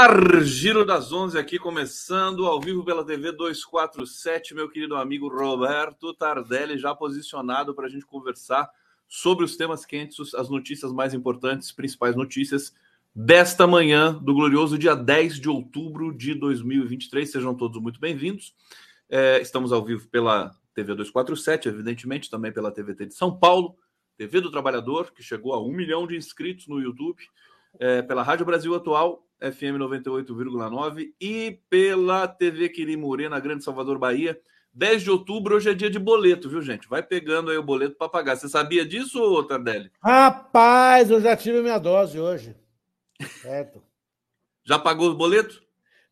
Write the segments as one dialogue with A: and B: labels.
A: Ar, Giro das Onze aqui, começando ao vivo pela TV 247, meu querido amigo Roberto Tardelli, já posicionado para a gente conversar sobre os temas quentes, as notícias mais importantes, principais notícias desta manhã, do glorioso dia 10 de outubro de 2023. Sejam todos muito bem-vindos. É, estamos ao vivo pela TV 247, evidentemente, também pela TVT de São Paulo, TV do Trabalhador, que chegou a um milhão de inscritos no YouTube, é, pela Rádio Brasil Atual FM 98,9 e pela TV Quirimurê, na Grande Salvador, Bahia. 10 de outubro, hoje é dia de boleto, viu, gente? Vai pegando aí o boleto para pagar. Você sabia disso, Tardelli?
B: Rapaz, eu já tive minha dose hoje. Certo.
A: já pagou o boleto?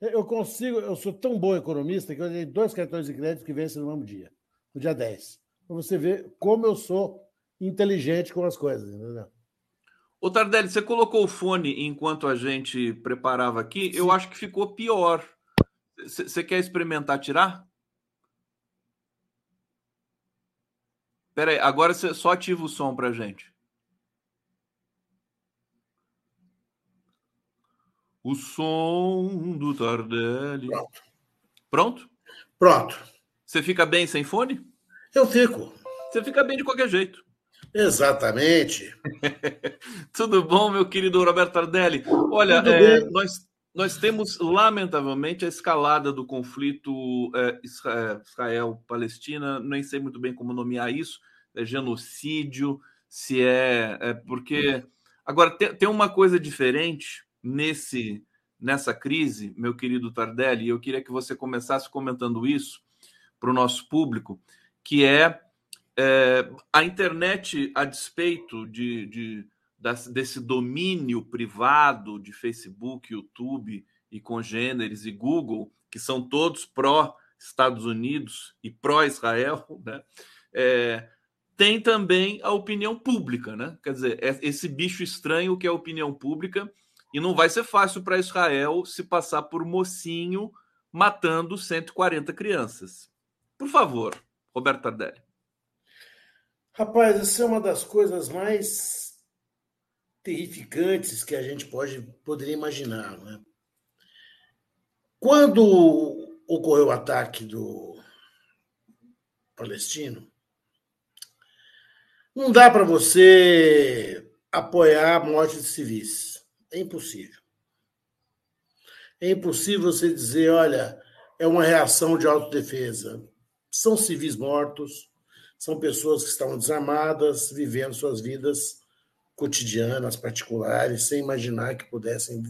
B: Eu consigo, eu sou tão bom economista que eu tenho dois cartões de crédito que vencem no mesmo dia, no dia 10. Para você ver como eu sou inteligente com as coisas, entendeu?
A: Ô Tardelli, você colocou o fone enquanto a gente preparava aqui. Eu acho que ficou pior. Você quer experimentar tirar? Espera aí, agora você só ativa o som pra gente. O som do Tardelli.
B: Pronto.
A: Pronto?
B: Pronto.
A: Você fica bem sem fone?
B: Eu fico.
A: Você fica bem de qualquer jeito.
B: Exatamente.
A: Tudo bom, meu querido Roberto Tardelli? Olha, é, nós, nós temos, lamentavelmente, a escalada do conflito é, Israel-Palestina, nem sei muito bem como nomear isso, é genocídio, se é. é porque. Agora, tem, tem uma coisa diferente nesse nessa crise, meu querido Tardelli, e eu queria que você começasse comentando isso para o nosso público, que é é, a internet, a despeito de, de, desse domínio privado de Facebook, YouTube e congêneres e Google, que são todos pró-Estados Unidos e pró-Israel, né? É, tem também a opinião pública, né? Quer dizer, é esse bicho estranho que é a opinião pública, e não vai ser fácil para Israel se passar por mocinho matando 140 crianças. Por favor, Roberto Tardelli.
B: Rapaz, essa é uma das coisas mais terrificantes que a gente pode poderia imaginar, né? Quando ocorreu o ataque do palestino, não dá para você apoiar a morte de civis. É impossível. É impossível você dizer, olha, é uma reação de autodefesa. São civis mortos, são pessoas que estão desarmadas, vivendo suas vidas cotidianas, particulares, sem imaginar que pudessem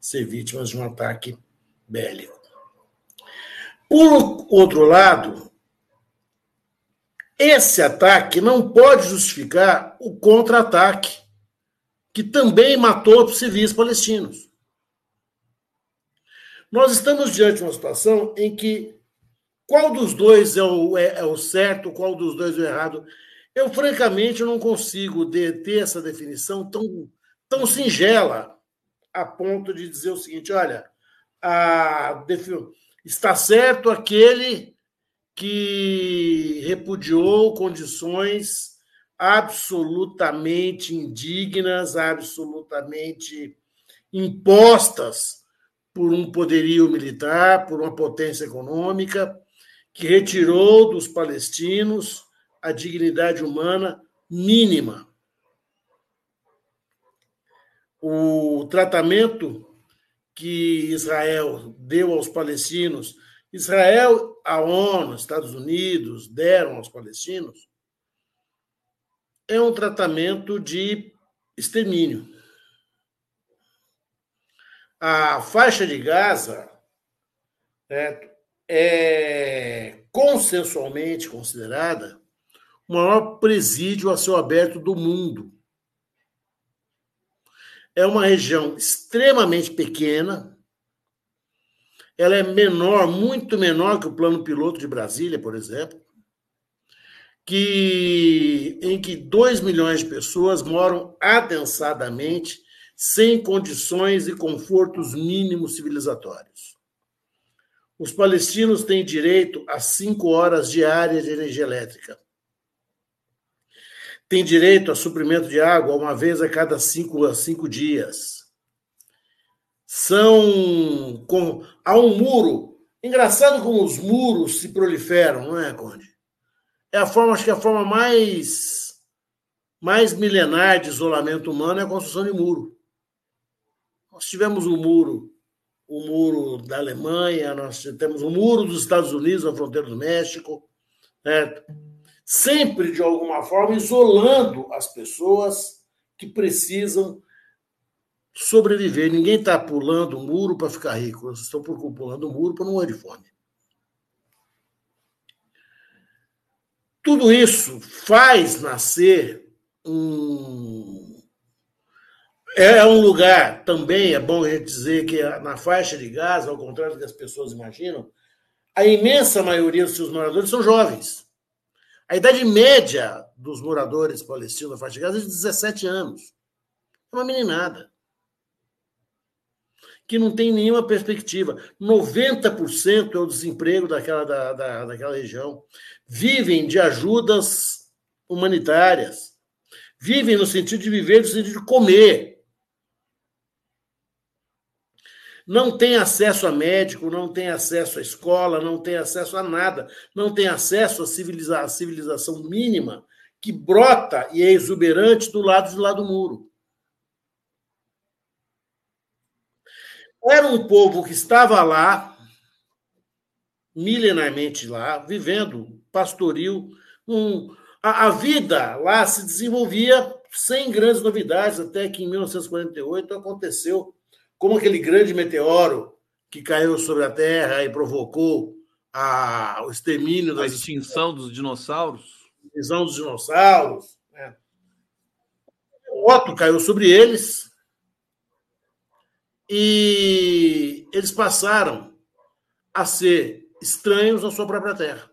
B: ser vítimas de um ataque bélico. Por outro lado, esse ataque não pode justificar o contra-ataque, que também matou civis palestinos. Nós estamos diante de uma situação em que qual dos dois é o, é, é o certo, qual dos dois é o errado? Eu, francamente, não consigo ter essa definição tão, tão singela a ponto de dizer o seguinte: olha, a, está certo aquele que repudiou condições absolutamente indignas, absolutamente impostas por um poderio militar, por uma potência econômica, que retirou dos palestinos a dignidade humana mínima. O tratamento que Israel deu aos palestinos, Israel, a ONU, Estados Unidos deram aos palestinos, é um tratamento de extermínio. A faixa de Gaza? É consensualmente considerada o maior presídio a céu aberto do mundo. É uma região extremamente pequena. Ela é menor, muito menor que o plano piloto de Brasília, por exemplo, que em que 2 milhões de pessoas moram adensadamente, sem condições e confortos mínimos civilizatórios. Os palestinos têm direito a cinco horas diárias de energia elétrica. Têm direito a suprimento de água uma vez a cada cinco, cinco dias. são. Com, há um muro. Engraçado como os muros se proliferam, não é, Conde? É a forma, acho que é a forma mais, mais milenar de isolamento humano é a construção de muro. Nós tivemos um muro, o muro da Alemanha, nós temos o muro dos Estados Unidos na fronteira do México, certo? sempre de alguma forma isolando as pessoas que precisam sobreviver. Ninguém está pulando o muro para ficar rico, eles estão pulando o muro para não morrer de fome. Tudo isso faz nascer um. É um lugar também, é bom dizer que na faixa de Gaza, ao contrário do que as pessoas imaginam, a imensa maioria dos seus moradores são jovens. A idade média dos moradores palestinos da faixa de Gaza é de 17 anos. É uma meninada que não tem nenhuma perspectiva. 90% é o desemprego daquela, da, da, daquela região. Vivem de ajudas humanitárias. Vivem no sentido de viver, no sentido de comer. Não tem acesso a médico, não tem acesso à escola, não tem acesso a nada, não tem acesso à, civiliza à civilização mínima que brota e é exuberante do lado de lá do muro. Era um povo que estava lá, milenarmente lá, vivendo pastoril. Um, a, a, vida lá se desenvolvia sem grandes novidades, até que em 1948 aconteceu como aquele grande meteoro que caiu sobre a Terra e provocou a, o extermínio
A: da extinção dos dinossauros.
B: Extinção dos dinossauros. Né? O Otto caiu sobre eles e eles passaram a ser estranhos à sua própria terra.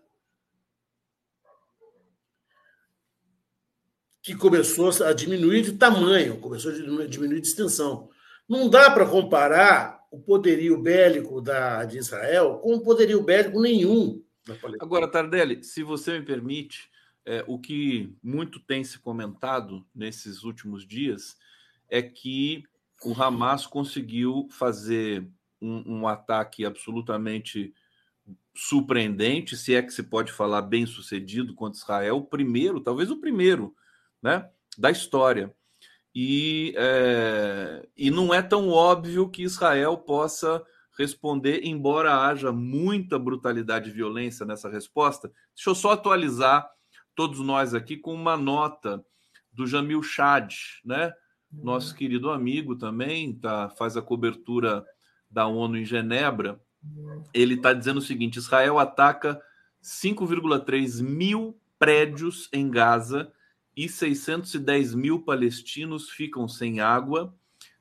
B: Que começou a diminuir de tamanho, começou a diminuir de extensão. Não dá para comparar o poderio bélico da, de Israel com o poderio bélico nenhum.
A: Agora, Tardelli, se você me permite, é, o que muito tem se comentado nesses últimos dias é que o Hamas conseguiu fazer um, um, ataque absolutamente surpreendente, se é que se pode falar bem sucedido contra Israel, o primeiro, talvez o primeiro, né, da história. E, é, e não é tão óbvio que Israel possa responder, embora haja muita brutalidade e violência nessa resposta. Deixa eu só atualizar todos nós aqui com uma nota do Jamil Chad, né? nosso querido amigo também, tá, faz a cobertura da ONU em Genebra. Ele está dizendo o seguinte: Israel ataca 5,3 mil prédios em Gaza e 610 mil palestinos ficam sem água.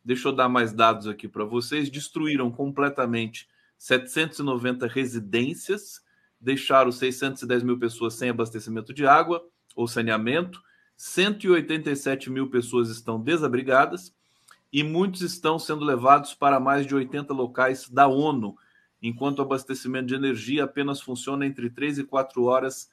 A: Deixa eu dar mais dados aqui para vocês. Destruíram completamente 790 residências, deixaram 610 mil pessoas sem abastecimento de água ou saneamento 187 mil pessoas estão desabrigadas e muitos estão sendo levados para mais de 80 locais da ONU, enquanto o abastecimento de energia apenas funciona entre 3 e 4 horas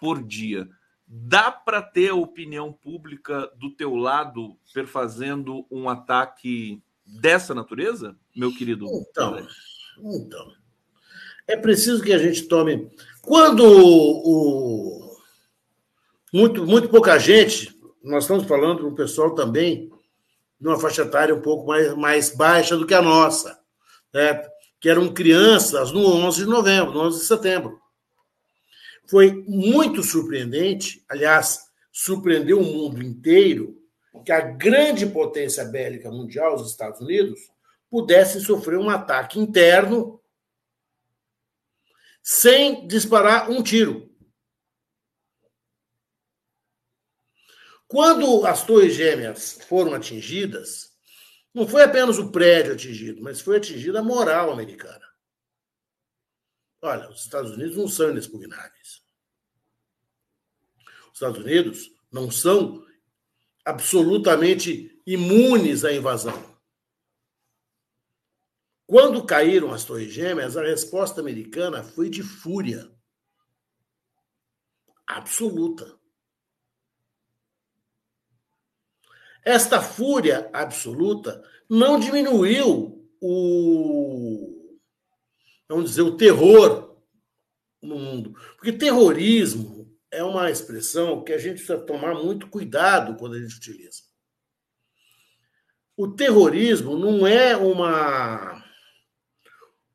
A: por dia. Dá para ter a opinião pública do teu lado perfazendo um ataque dessa natureza, meu querido?
B: Então, então é preciso que a gente tome. Quando o, muito, muito pouca gente, nós estamos falando do pessoal também de uma faixa etária um pouco mais, mais baixa do que a nossa, né? que eram crianças no 11 de novembro, no 11 de setembro. Foi muito surpreendente, aliás, surpreendeu o mundo inteiro, que a grande potência bélica mundial, os Estados Unidos, pudesse sofrer um ataque interno sem disparar um tiro. Quando as torres gêmeas foram atingidas, não foi apenas o prédio atingido, mas foi atingida a moral americana. Olha, os Estados Unidos não são inexpugnáveis. Os Estados Unidos não são absolutamente imunes à invasão. Quando caíram as Torres Gêmeas, a resposta americana foi de fúria absoluta. Esta fúria absoluta não diminuiu o vamos dizer o terror no mundo, porque terrorismo é uma expressão que a gente precisa tomar muito cuidado quando a gente utiliza. O terrorismo não é uma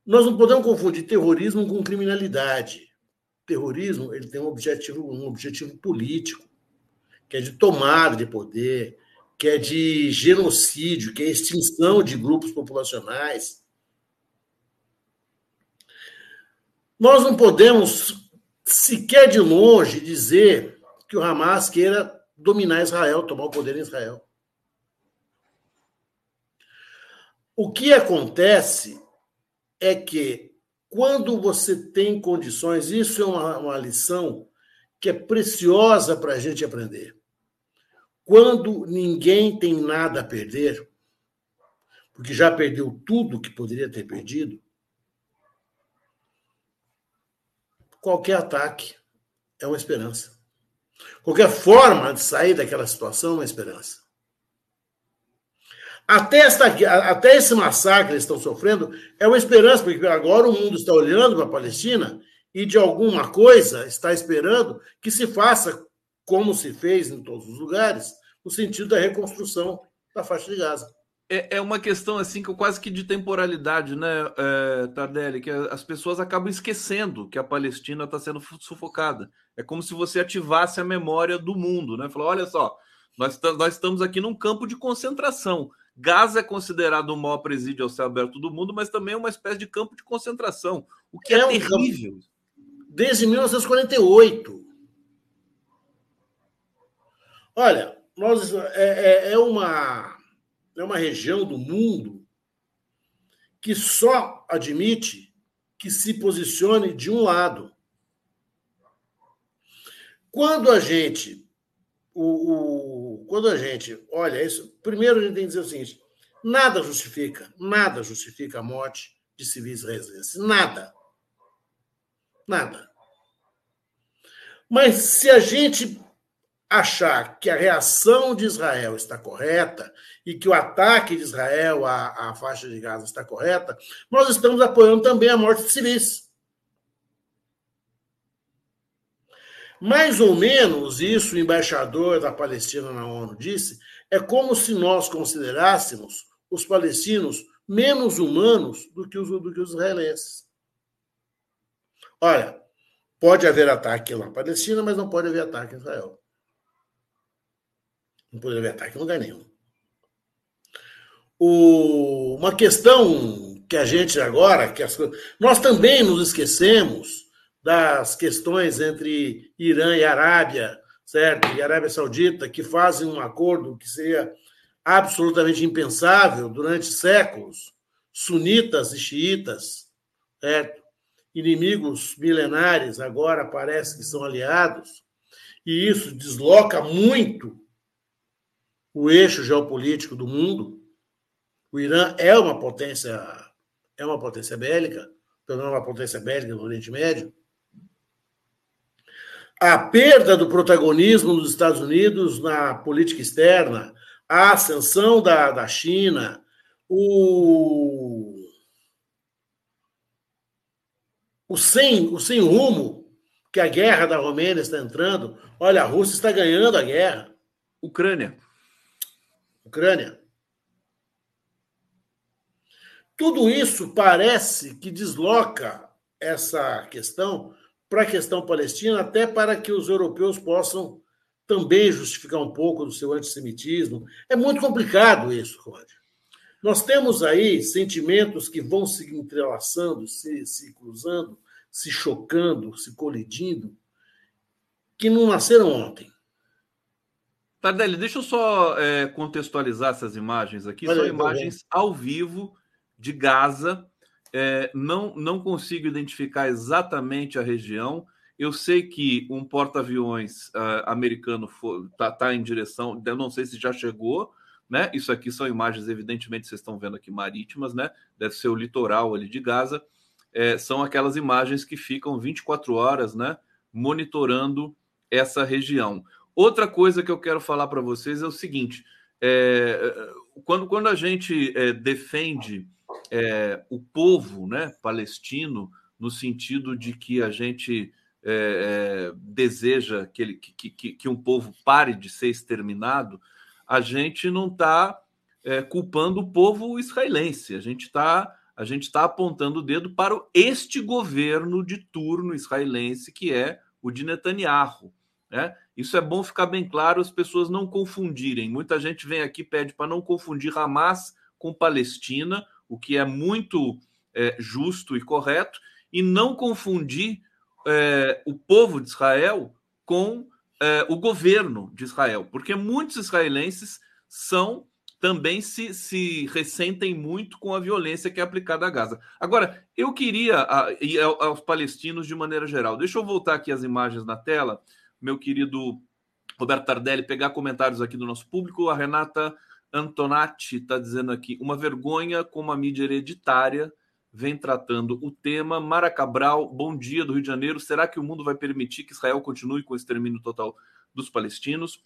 B: nós não podemos confundir terrorismo com criminalidade. terrorismo ele tem um objetivo, um objetivo político, que é de tomada de poder, que é de genocídio, que é extinção de grupos populacionais. Nós não podemos sequer de longe dizer que o Hamas queira dominar Israel, tomar o poder em Israel. O que acontece é que quando você tem condições, isso é uma, uma lição que é preciosa para a gente aprender. Quando ninguém tem nada a perder, porque já perdeu tudo que poderia ter perdido, qualquer ataque é uma esperança. Qualquer forma de sair daquela situação é uma esperança. Até, esta, até esse massacre que eles estão sofrendo é uma esperança, porque agora o mundo está olhando para a Palestina e, de alguma coisa, está esperando que se faça como se fez em todos os lugares, no sentido da reconstrução da faixa de Gaza.
A: É, é uma questão assim que quase que de temporalidade, né, é, Tardelli? Que as pessoas acabam esquecendo que a Palestina está sendo sufocada. É como se você ativasse a memória do mundo, né? Falou, olha só, nós, nós estamos aqui num campo de concentração. Gaza é considerado o maior presídio ao céu aberto do mundo, mas também é uma espécie de campo de concentração, o que é, é um terrível. Campo...
B: Desde 1948. Olha, nós, é, é, é, uma, é uma região do mundo que só admite que se posicione de um lado. Quando a gente o, o, quando a gente olha isso, primeiro a gente tem que dizer o seguinte: nada justifica, nada justifica a morte de civis israelenses. Nada. Nada. Mas se a gente achar que a reação de Israel está correta e que o ataque de Israel à, à faixa de Gaza está correta, nós estamos apoiando também a morte de civis. Mais ou menos isso o embaixador da Palestina na ONU disse, é como se nós considerássemos os palestinos menos humanos do que os, do que os israelenses. Olha, pode haver ataque na Palestina, mas não pode haver ataque em Israel. Não pode haver ataque em lugar nenhum. O, uma questão que a gente agora, que as, nós também nos esquecemos das questões entre Irã e Arábia, certo? E Arábia Saudita, que fazem um acordo que seria absolutamente impensável durante séculos, sunitas e xiitas, certo? Inimigos milenares agora parece que são aliados, e isso desloca muito o eixo geopolítico do mundo. O Irã é uma potência, é uma potência bélica, pelo menos uma potência bélica no Oriente Médio a perda do protagonismo dos Estados Unidos na política externa, a ascensão da, da China, o, o, sem, o sem rumo que a guerra da Romênia está entrando. Olha, a Rússia está ganhando a guerra.
A: Ucrânia.
B: Ucrânia. Tudo isso parece que desloca essa questão para a questão palestina, até para que os europeus possam também justificar um pouco do seu antissemitismo. É muito complicado isso, Cláudio. Nós temos aí sentimentos que vão se entrelaçando, se, se cruzando, se chocando, se colidindo, que não nasceram ontem.
A: Tardelli, deixa eu só é, contextualizar essas imagens aqui. Olha, São imagens ao vivo de Gaza, é, não, não consigo identificar exatamente a região. Eu sei que um porta-aviões uh, americano está tá em direção, eu não sei se já chegou, né? Isso aqui são imagens, evidentemente, vocês estão vendo aqui marítimas, né? Deve ser o litoral ali de Gaza. É, são aquelas imagens que ficam 24 horas, né? Monitorando essa região. Outra coisa que eu quero falar para vocês é o seguinte: é, quando, quando a gente é, defende é, o povo né, palestino, no sentido de que a gente é, é, deseja que, ele, que, que, que, um povo pare de ser exterminado, a gente não está é, culpando o povo israelense, a gente está a gente está apontando o dedo para este governo de turno israelense que é o de Netanyahu. Né? Isso é bom ficar bem claro, as pessoas não confundirem. Muita gente vem aqui pede para não confundir Hamas com Palestina, o que é muito é, justo e correto, e não confundir é, o povo de Israel com é, o governo de Israel, porque muitos israelenses são também se, se ressentem muito com a violência que é aplicada a Gaza. Agora, eu queria, a, e aos palestinos de maneira geral, deixa eu voltar aqui as imagens na tela, meu querido Roberto Tardelli, pegar comentários aqui do nosso público. A Renata Antonati está dizendo aqui: uma vergonha como a mídia hereditária vem tratando o tema. Mara Cabral, bom dia do Rio de Janeiro. Será que o mundo vai permitir que Israel continue com o extermínio total dos palestinos?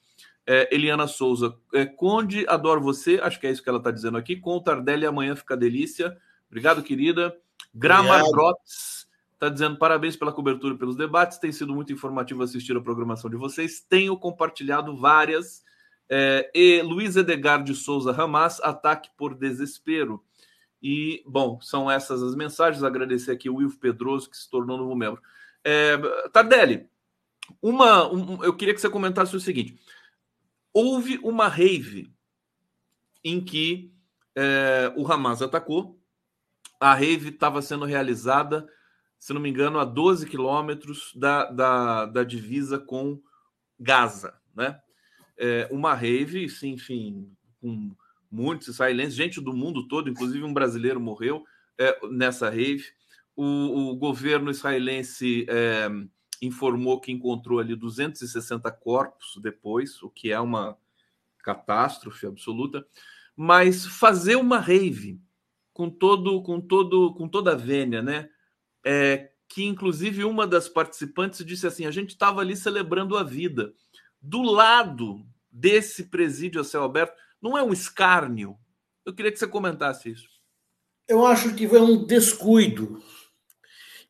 A: É, Eliana Souza, é, Conde, adoro você. Acho que é isso que ela está dizendo aqui. Com o Tardelli, amanhã fica delícia. Obrigado, querida. Gramar Drops está dizendo parabéns pela cobertura e pelos debates. Tem sido muito informativo assistir a programação de vocês. Tenho compartilhado várias. É, e Luiz Edgar de Souza Ramas, ataque por desespero. E, bom, são essas as mensagens. Agradecer aqui o Wilf Pedroso, que se tornou novo membro. É, Tardelli, uma, um, eu queria que você comentasse o seguinte: houve uma rave em que é, o Hamas atacou. A rave estava sendo realizada, se não me engano, a 12 quilômetros da, da, da divisa com Gaza, né? É, uma rave, sim, enfim, com muitos israelenses, gente do mundo todo, inclusive um brasileiro morreu é, nessa rave. O, o governo israelense é, informou que encontrou ali 260 corpos depois, o que é uma catástrofe absoluta. Mas fazer uma rave com todo, com todo, com toda a vênia, né? É, que inclusive uma das participantes disse assim: a gente estava ali celebrando a vida. Do lado desse presídio a céu aberto não é um escárnio? Eu queria que você comentasse isso.
B: Eu acho que foi um descuido.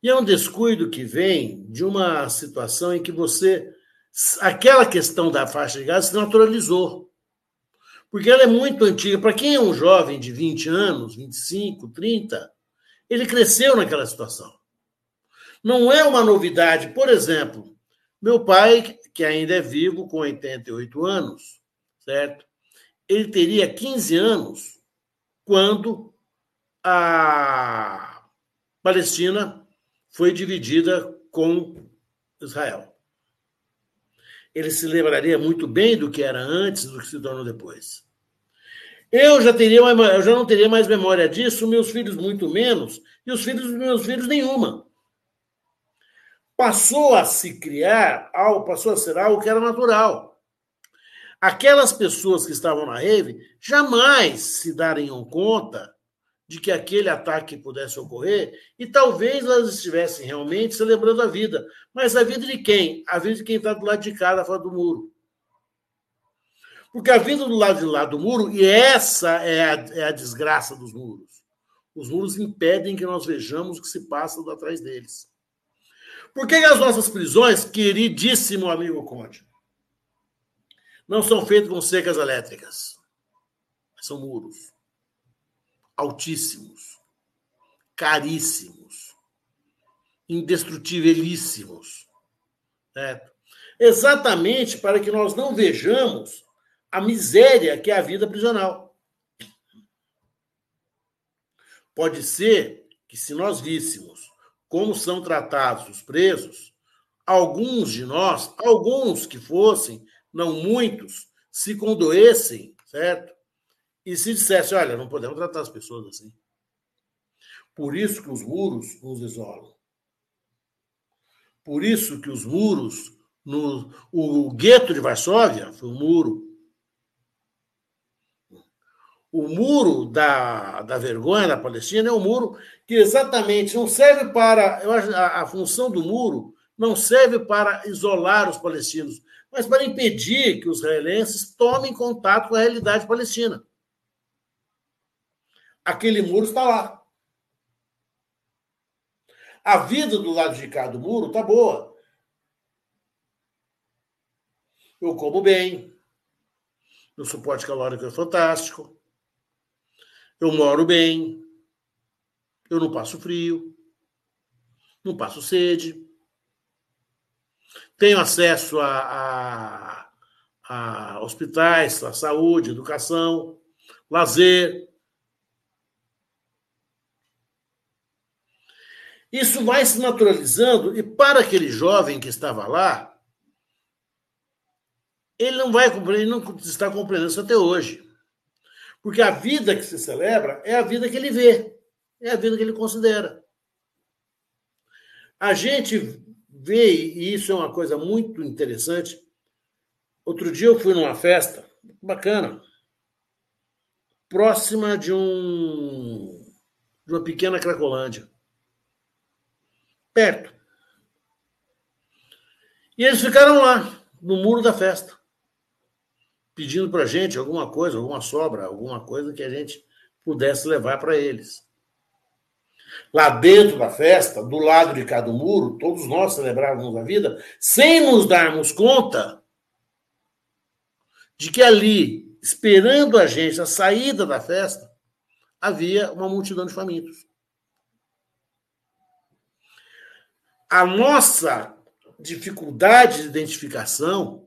B: E é um descuido que vem de uma situação em que você. Aquela questão da faixa de gás se naturalizou. Porque ela é muito antiga. Para quem é um jovem de 20 anos, 25, 30, ele cresceu naquela situação. Não é uma novidade. Por exemplo, meu pai, que ainda é vivo, com 88 anos, certo? ele teria 15 anos quando a Palestina foi dividida com Israel. Ele se lembraria muito bem do que era antes do que se tornou depois. Eu já teria eu já não teria mais memória disso, meus filhos muito menos, e os filhos dos meus filhos nenhuma. Passou a se criar passou a ser algo que era natural aquelas pessoas que estavam na rave jamais se dariam conta de que aquele ataque pudesse ocorrer e talvez elas estivessem realmente celebrando a vida. Mas a vida de quem? A vida de quem está do lado de cá, da fora do muro. Porque a vida do lado de lá do muro, e essa é a, é a desgraça dos muros. Os muros impedem que nós vejamos o que se passa atrás deles. Por que as nossas prisões, queridíssimo amigo Conde, não são feitos com cercas elétricas. São muros altíssimos, caríssimos, indestrutibilíssimos. Certo? Exatamente para que nós não vejamos a miséria que é a vida prisional. Pode ser que, se nós víssemos como são tratados os presos, alguns de nós, alguns que fossem, não muitos, se condoessem, certo? E se dissesse, olha, não podemos tratar as pessoas assim. Por isso que os muros nos isolam. Por isso que os muros, no, o gueto de Varsóvia foi um muro. O muro da, da vergonha da Palestina é um muro que exatamente não serve para. Eu acho a, a função do muro não serve para isolar os palestinos, mas para impedir que os israelenses tomem contato com a realidade palestina. aquele muro está lá. A vida do lado de cá do muro está boa. Eu como bem. Meu suporte calórico é fantástico. Eu moro bem. Eu não passo frio. Não passo sede. Tenho acesso a, a, a hospitais, a saúde, educação, lazer. Isso vai se naturalizando, e para aquele jovem que estava lá, ele não vai compreender, não está compreendendo isso até hoje. Porque a vida que se celebra é a vida que ele vê, é a vida que ele considera. A gente vê, e isso é uma coisa muito interessante. Outro dia eu fui numa festa, bacana, próxima de um de uma pequena Cracolândia. Perto. E eles ficaram lá, no muro da festa pedindo para a gente alguma coisa, alguma sobra, alguma coisa que a gente pudesse levar para eles. Lá dentro da festa, do lado de cada muro, todos nós celebrávamos a vida, sem nos darmos conta de que ali, esperando a gente, a saída da festa, havia uma multidão de famintos. A nossa dificuldade de identificação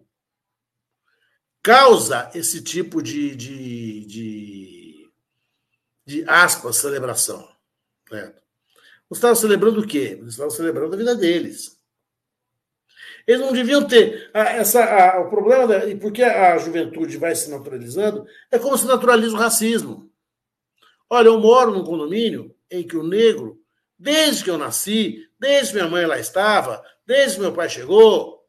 B: causa esse tipo de, de, de, de aspas, celebração. Você estava celebrando o quê? Você estava celebrando a vida deles. Eles não deviam ter. essa, a, o problema, da, e porque a juventude vai se naturalizando, é como se naturaliza o racismo. Olha, eu moro num condomínio em que o negro, desde que eu nasci, desde que minha mãe lá estava, desde que meu pai chegou,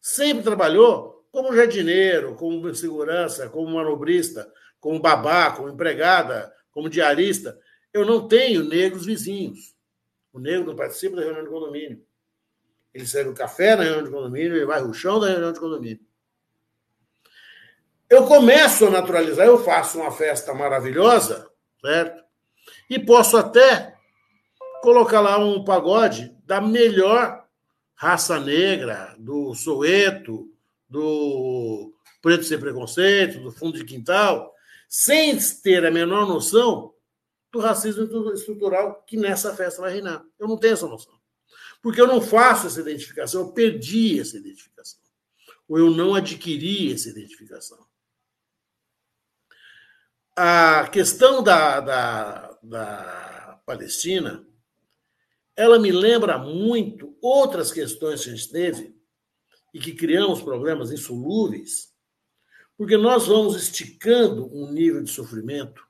B: sempre trabalhou como jardineiro, como segurança, como manobrista, como babá, como empregada, como diarista. Eu não tenho negros vizinhos. O negro não participa da reunião de condomínio. Ele serve o café na reunião de condomínio, ele vai o chão da reunião de condomínio. Eu começo a naturalizar, eu faço uma festa maravilhosa, certo? E posso até colocar lá um pagode da melhor raça negra, do Soweto, do Preto Sem Preconceito, do Fundo de Quintal, sem ter a menor noção do racismo estrutural que nessa festa vai reinar. Eu não tenho essa noção. Porque eu não faço essa identificação, eu perdi essa identificação. Ou eu não adquiri essa identificação. A questão da, da, da Palestina, ela me lembra muito outras questões que a gente teve e que criamos problemas insolúveis, porque nós vamos esticando um nível de sofrimento,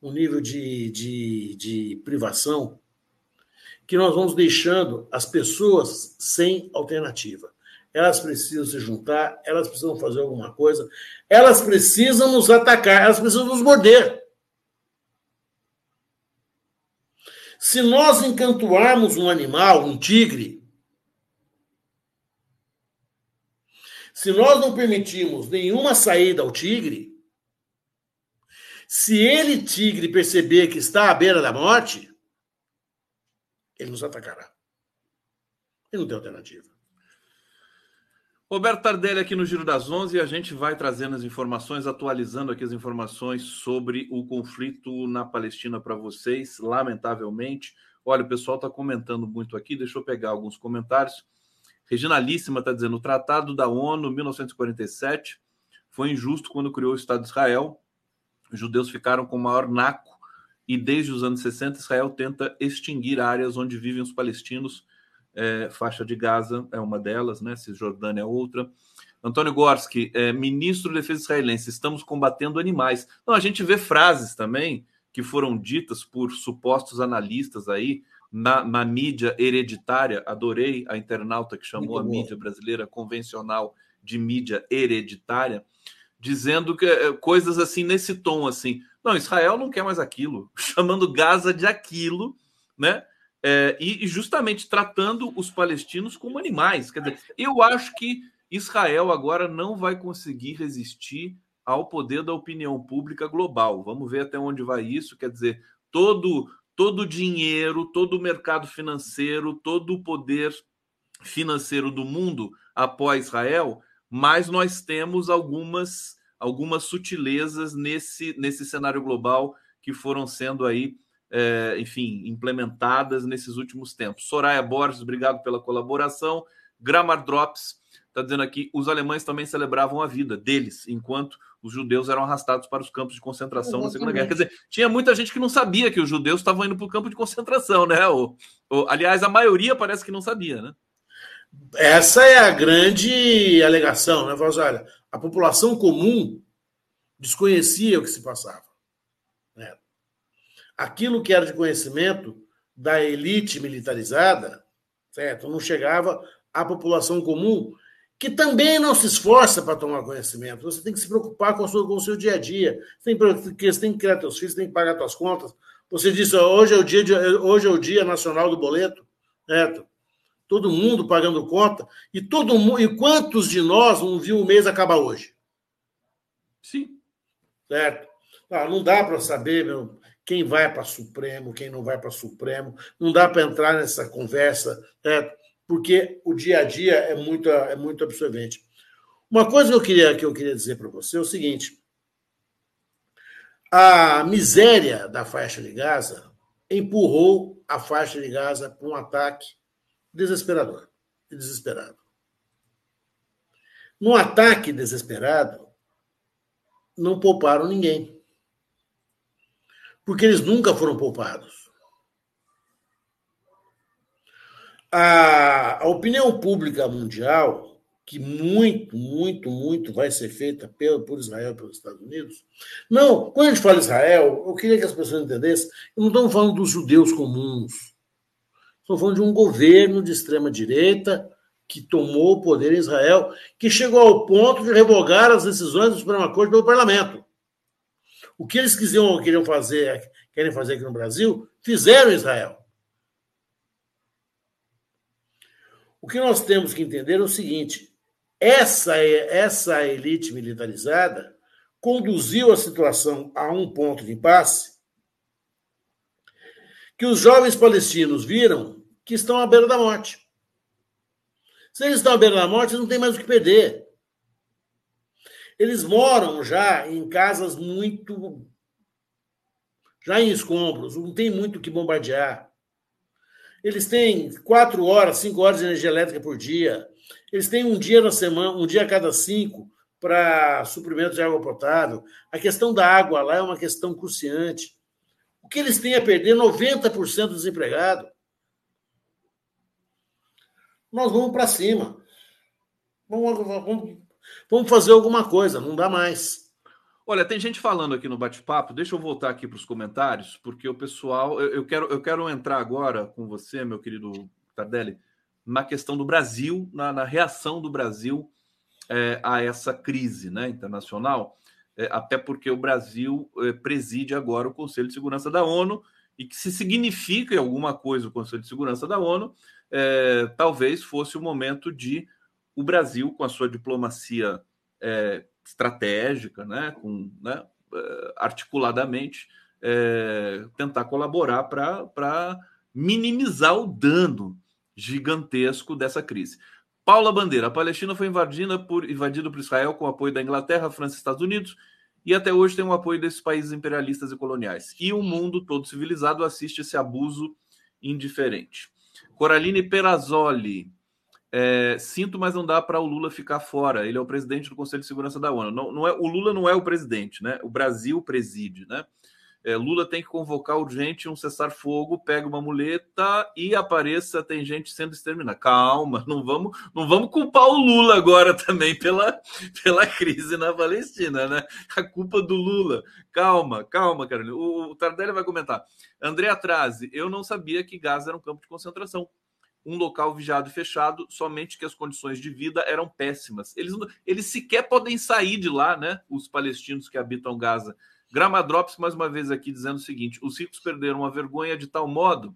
B: um nível de, de, de privação, que nós vamos deixando as pessoas sem alternativa. Elas precisam se juntar, elas precisam fazer alguma coisa, elas precisam nos atacar, elas precisam nos morder. Se nós encantoarmos um animal, um tigre, Se nós não permitirmos nenhuma saída ao tigre, se ele, tigre, perceber que está à beira da morte, ele nos atacará. Ele não tem alternativa.
A: Roberto Tardelli aqui no Giro das Onze e a gente vai trazendo as informações, atualizando aqui as informações sobre o conflito na Palestina para vocês, lamentavelmente. Olha, o pessoal está comentando muito aqui, deixa eu pegar alguns comentários. Reginalíssima está dizendo: o Tratado da ONU, 1947, foi injusto quando criou o Estado de Israel. Os judeus ficaram com o maior naco e desde os anos 60 Israel tenta extinguir áreas onde vivem os palestinos. É, faixa de Gaza é uma delas, né? Cisjordânia é outra. Antônio Gorski, é, ministro da Defesa israelense, estamos combatendo animais. Não, a gente vê frases também que foram ditas por supostos analistas aí na, na, mídia hereditária. Adorei a internauta que chamou Muito a bom. mídia brasileira convencional de mídia hereditária, dizendo que eh, coisas assim nesse tom assim. Não, Israel não quer mais aquilo, chamando Gaza de aquilo, né? É, e justamente tratando os palestinos como animais. Quer dizer, eu acho que Israel agora não vai conseguir resistir ao poder da opinião pública global. Vamos ver até onde vai isso. Quer dizer, todo todo o dinheiro, todo o mercado financeiro, todo o poder financeiro do mundo após Israel, mas nós temos algumas algumas sutilezas nesse nesse cenário global que foram sendo aí, é, enfim, implementadas nesses últimos tempos. Soraya Borges, obrigado pela colaboração. Grammar Drops está dizendo aqui: os alemães também celebravam a vida deles, enquanto os judeus eram arrastados para os campos de concentração Exatamente. na Segunda Guerra. Quer dizer, tinha muita gente que não sabia que os judeus estavam indo para o campo de concentração, né? O, o, aliás, a maioria parece que não sabia, né?
B: Essa é a grande alegação, né, Voz? Olha, a população comum desconhecia o que se passava. Né? Aquilo que era de conhecimento da elite militarizada, certo? Não chegava à população comum que também não se esforça para tomar conhecimento. Você tem que se preocupar com o seu, com o seu dia a dia. Você tem, você tem que criar seus filhos, tem que pagar suas contas. Você disse, hoje é o dia, de, hoje é o dia nacional do boleto, certo? Todo mundo pagando conta. E todo mundo, e quantos de nós não viu o mês acabar hoje?
A: Sim.
B: Certo? Ah, não dá para saber meu, quem vai para Supremo, quem não vai para Supremo. Não dá para entrar nessa conversa, certo? Porque o dia a dia é muito, é muito absorvente. Uma coisa que eu queria, que eu queria dizer para você é o seguinte: a miséria da faixa de Gaza empurrou a faixa de Gaza para um ataque desesperador e desesperado. Num ataque desesperado, não pouparam ninguém. Porque eles nunca foram poupados. A, a opinião pública mundial, que muito, muito, muito vai ser feita pelo, por Israel pelos Estados Unidos. Não, quando a gente fala Israel, eu queria que as pessoas entendessem, eu não estamos falando dos judeus comuns. Estou falando de um governo de extrema-direita que tomou o poder em Israel, que chegou ao ponto de revogar as decisões do Supremo Corte pelo parlamento. O que eles quisiam, queriam fazer, querem fazer aqui no Brasil, fizeram em Israel. O que nós temos que entender é o seguinte: essa, essa elite militarizada conduziu a situação a um ponto de impasse que os jovens palestinos viram que estão à beira da morte. Se eles estão à beira da morte, não têm mais o que perder. Eles moram já em casas muito. já em escombros, não tem muito o que bombardear. Eles têm quatro horas, cinco horas de energia elétrica por dia. Eles têm um dia na semana, um dia a cada cinco para suprimento de água potável. A questão da água lá é uma questão cruciante. O que eles têm a perder? 90% do desempregado. Nós vamos para cima. Vamos, vamos, vamos fazer alguma coisa, não dá mais.
A: Olha, tem gente falando aqui no bate-papo. Deixa eu voltar aqui para os comentários, porque o pessoal. Eu, eu, quero, eu quero entrar agora com você, meu querido Tardelli, na questão do Brasil, na, na reação do Brasil é, a essa crise né, internacional, é, até porque o Brasil é, preside agora o Conselho de Segurança da ONU, e que se significa alguma coisa o Conselho de Segurança da ONU, é, talvez fosse o momento de o Brasil, com a sua diplomacia é, estratégica, né, com, né, eh, articuladamente, é, tentar colaborar para minimizar o dano gigantesco dessa crise. Paula Bandeira, a Palestina foi invadida por, invadida por Israel com apoio da Inglaterra, França e Estados Unidos, e até hoje tem o apoio desses países imperialistas e coloniais. E o mundo todo civilizado assiste esse abuso indiferente. Coraline Perazzoli, é, sinto, mas não dá para o Lula ficar fora. Ele é o presidente do Conselho de Segurança da ONU. Não, não é, o Lula não é o presidente, né? O Brasil preside, né? É, Lula tem que convocar urgente um cessar-fogo, pega uma muleta e apareça, tem gente sendo exterminada. Calma, não vamos, não vamos culpar o Lula agora também pela, pela crise na Palestina, né? A culpa do Lula. Calma, calma, Carolina. O, o Tardelli vai comentar. André Atrase, eu não sabia que Gaza era um campo de concentração um local vigiado e fechado, somente que as condições de vida eram péssimas. Eles, eles sequer podem sair de lá, né? Os palestinos que habitam Gaza. Gramadrops, mais uma vez aqui, dizendo o seguinte: os ricos perderam a vergonha de tal modo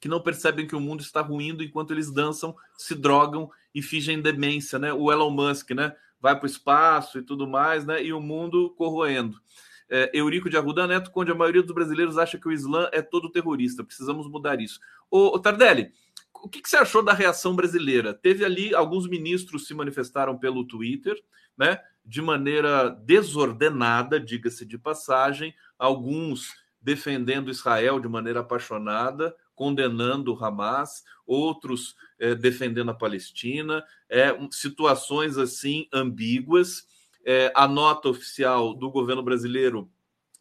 A: que não percebem que o mundo está ruindo enquanto eles dançam, se drogam e fingem demência, né? O Elon Musk, né? vai para o espaço e tudo mais, né? E o mundo corroendo. É, Eurico de Arruda Neto, onde a maioria dos brasileiros acha que o Islã é todo terrorista. Precisamos mudar isso. Ô Tardelli, o que, que, você achou da reação brasileira? Teve ali alguns ministros se manifestaram pelo Twitter, né? De maneira desordenada, diga-se de passagem, alguns defendendo Israel de maneira apaixonada, condenando o Hamas, outros é, defendendo a Palestina, é, situações assim ambíguas. É, a nota oficial do governo brasileiro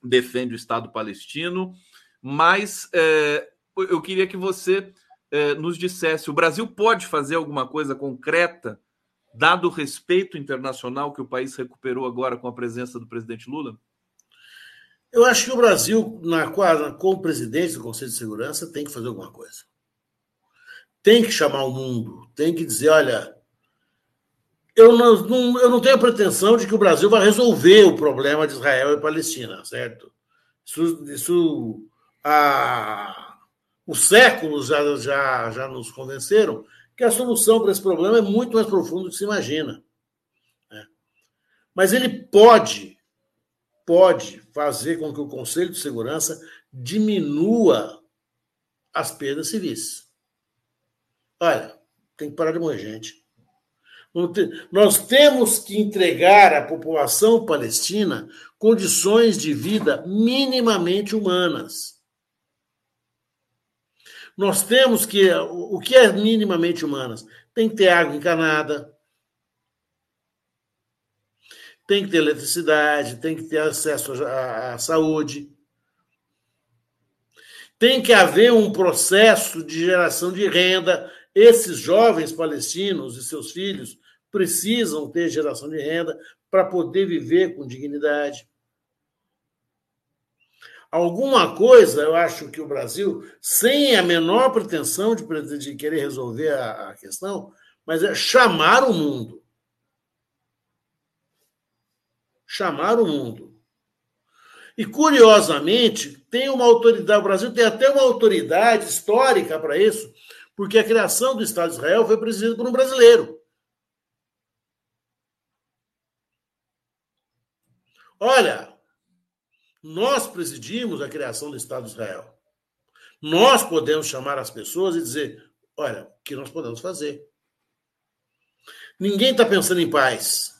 A: defende o Estado palestino, mas eu queria que você é, nos dissesse: o Brasil pode fazer alguma coisa concreta, dado o respeito internacional que o país recuperou agora com a presença do presidente Lula?
B: Eu acho que o Brasil, na, com o presidente do Conselho de Segurança, tem que fazer alguma coisa. Tem que chamar o mundo, tem que dizer: olha, eu não, não, eu não tenho a pretensão de que o Brasil vai resolver o problema de Israel e Palestina, certo? Isso, isso a, os séculos já, já, já nos convenceram que a solução para esse problema é muito mais profunda do que se imagina. Né? Mas ele pode pode fazer com que o Conselho de Segurança diminua as perdas civis. Olha, tem que parar de morrer gente. Nós temos que entregar à população palestina condições de vida minimamente humanas. Nós temos que. O que é minimamente humanas? Tem que ter água encanada, tem que ter eletricidade, tem que ter acesso à, à saúde. Tem que haver um processo de geração de renda. Esses jovens palestinos e seus filhos precisam ter geração de renda para poder viver com dignidade. Alguma coisa, eu acho que o Brasil, sem a menor pretensão de, de querer resolver a, a questão, mas é chamar o mundo chamar o mundo. E, curiosamente, tem uma autoridade, o Brasil tem até uma autoridade histórica para isso, porque a criação do Estado de Israel foi presidida por um brasileiro. Olha, nós presidimos a criação do Estado de Israel. Nós podemos chamar as pessoas e dizer: olha, o que nós podemos fazer? Ninguém está pensando em paz.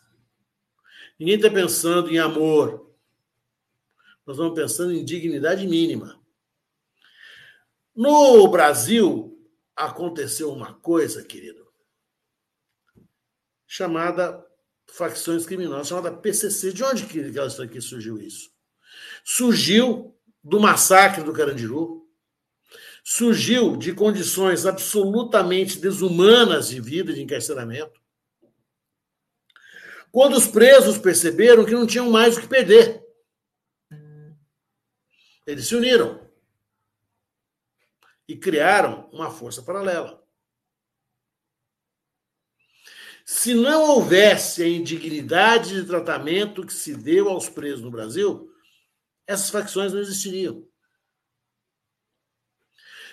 B: Ninguém está pensando em amor. Nós estamos pensando em dignidade mínima. No Brasil, aconteceu uma coisa, querido, chamada facções criminosas, chamada PCC. De onde que, que surgiu isso? Surgiu do massacre do Carandiru, surgiu de condições absolutamente desumanas de vida, de encarceramento, quando os presos perceberam que não tinham mais o que perder. Eles se uniram e criaram uma força paralela. Se não houvesse a indignidade de tratamento que se deu aos presos no Brasil, essas facções não existiriam.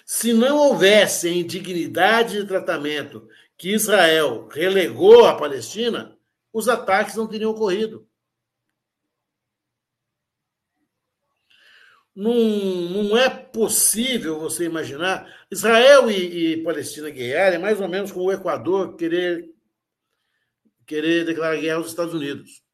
B: Se não houvesse a indignidade de tratamento que Israel relegou à Palestina, os ataques não teriam ocorrido. Não, não é possível você imaginar. Israel e, e Palestina guerrearem é mais ou menos como o Equador querer, querer declarar guerra aos Estados Unidos.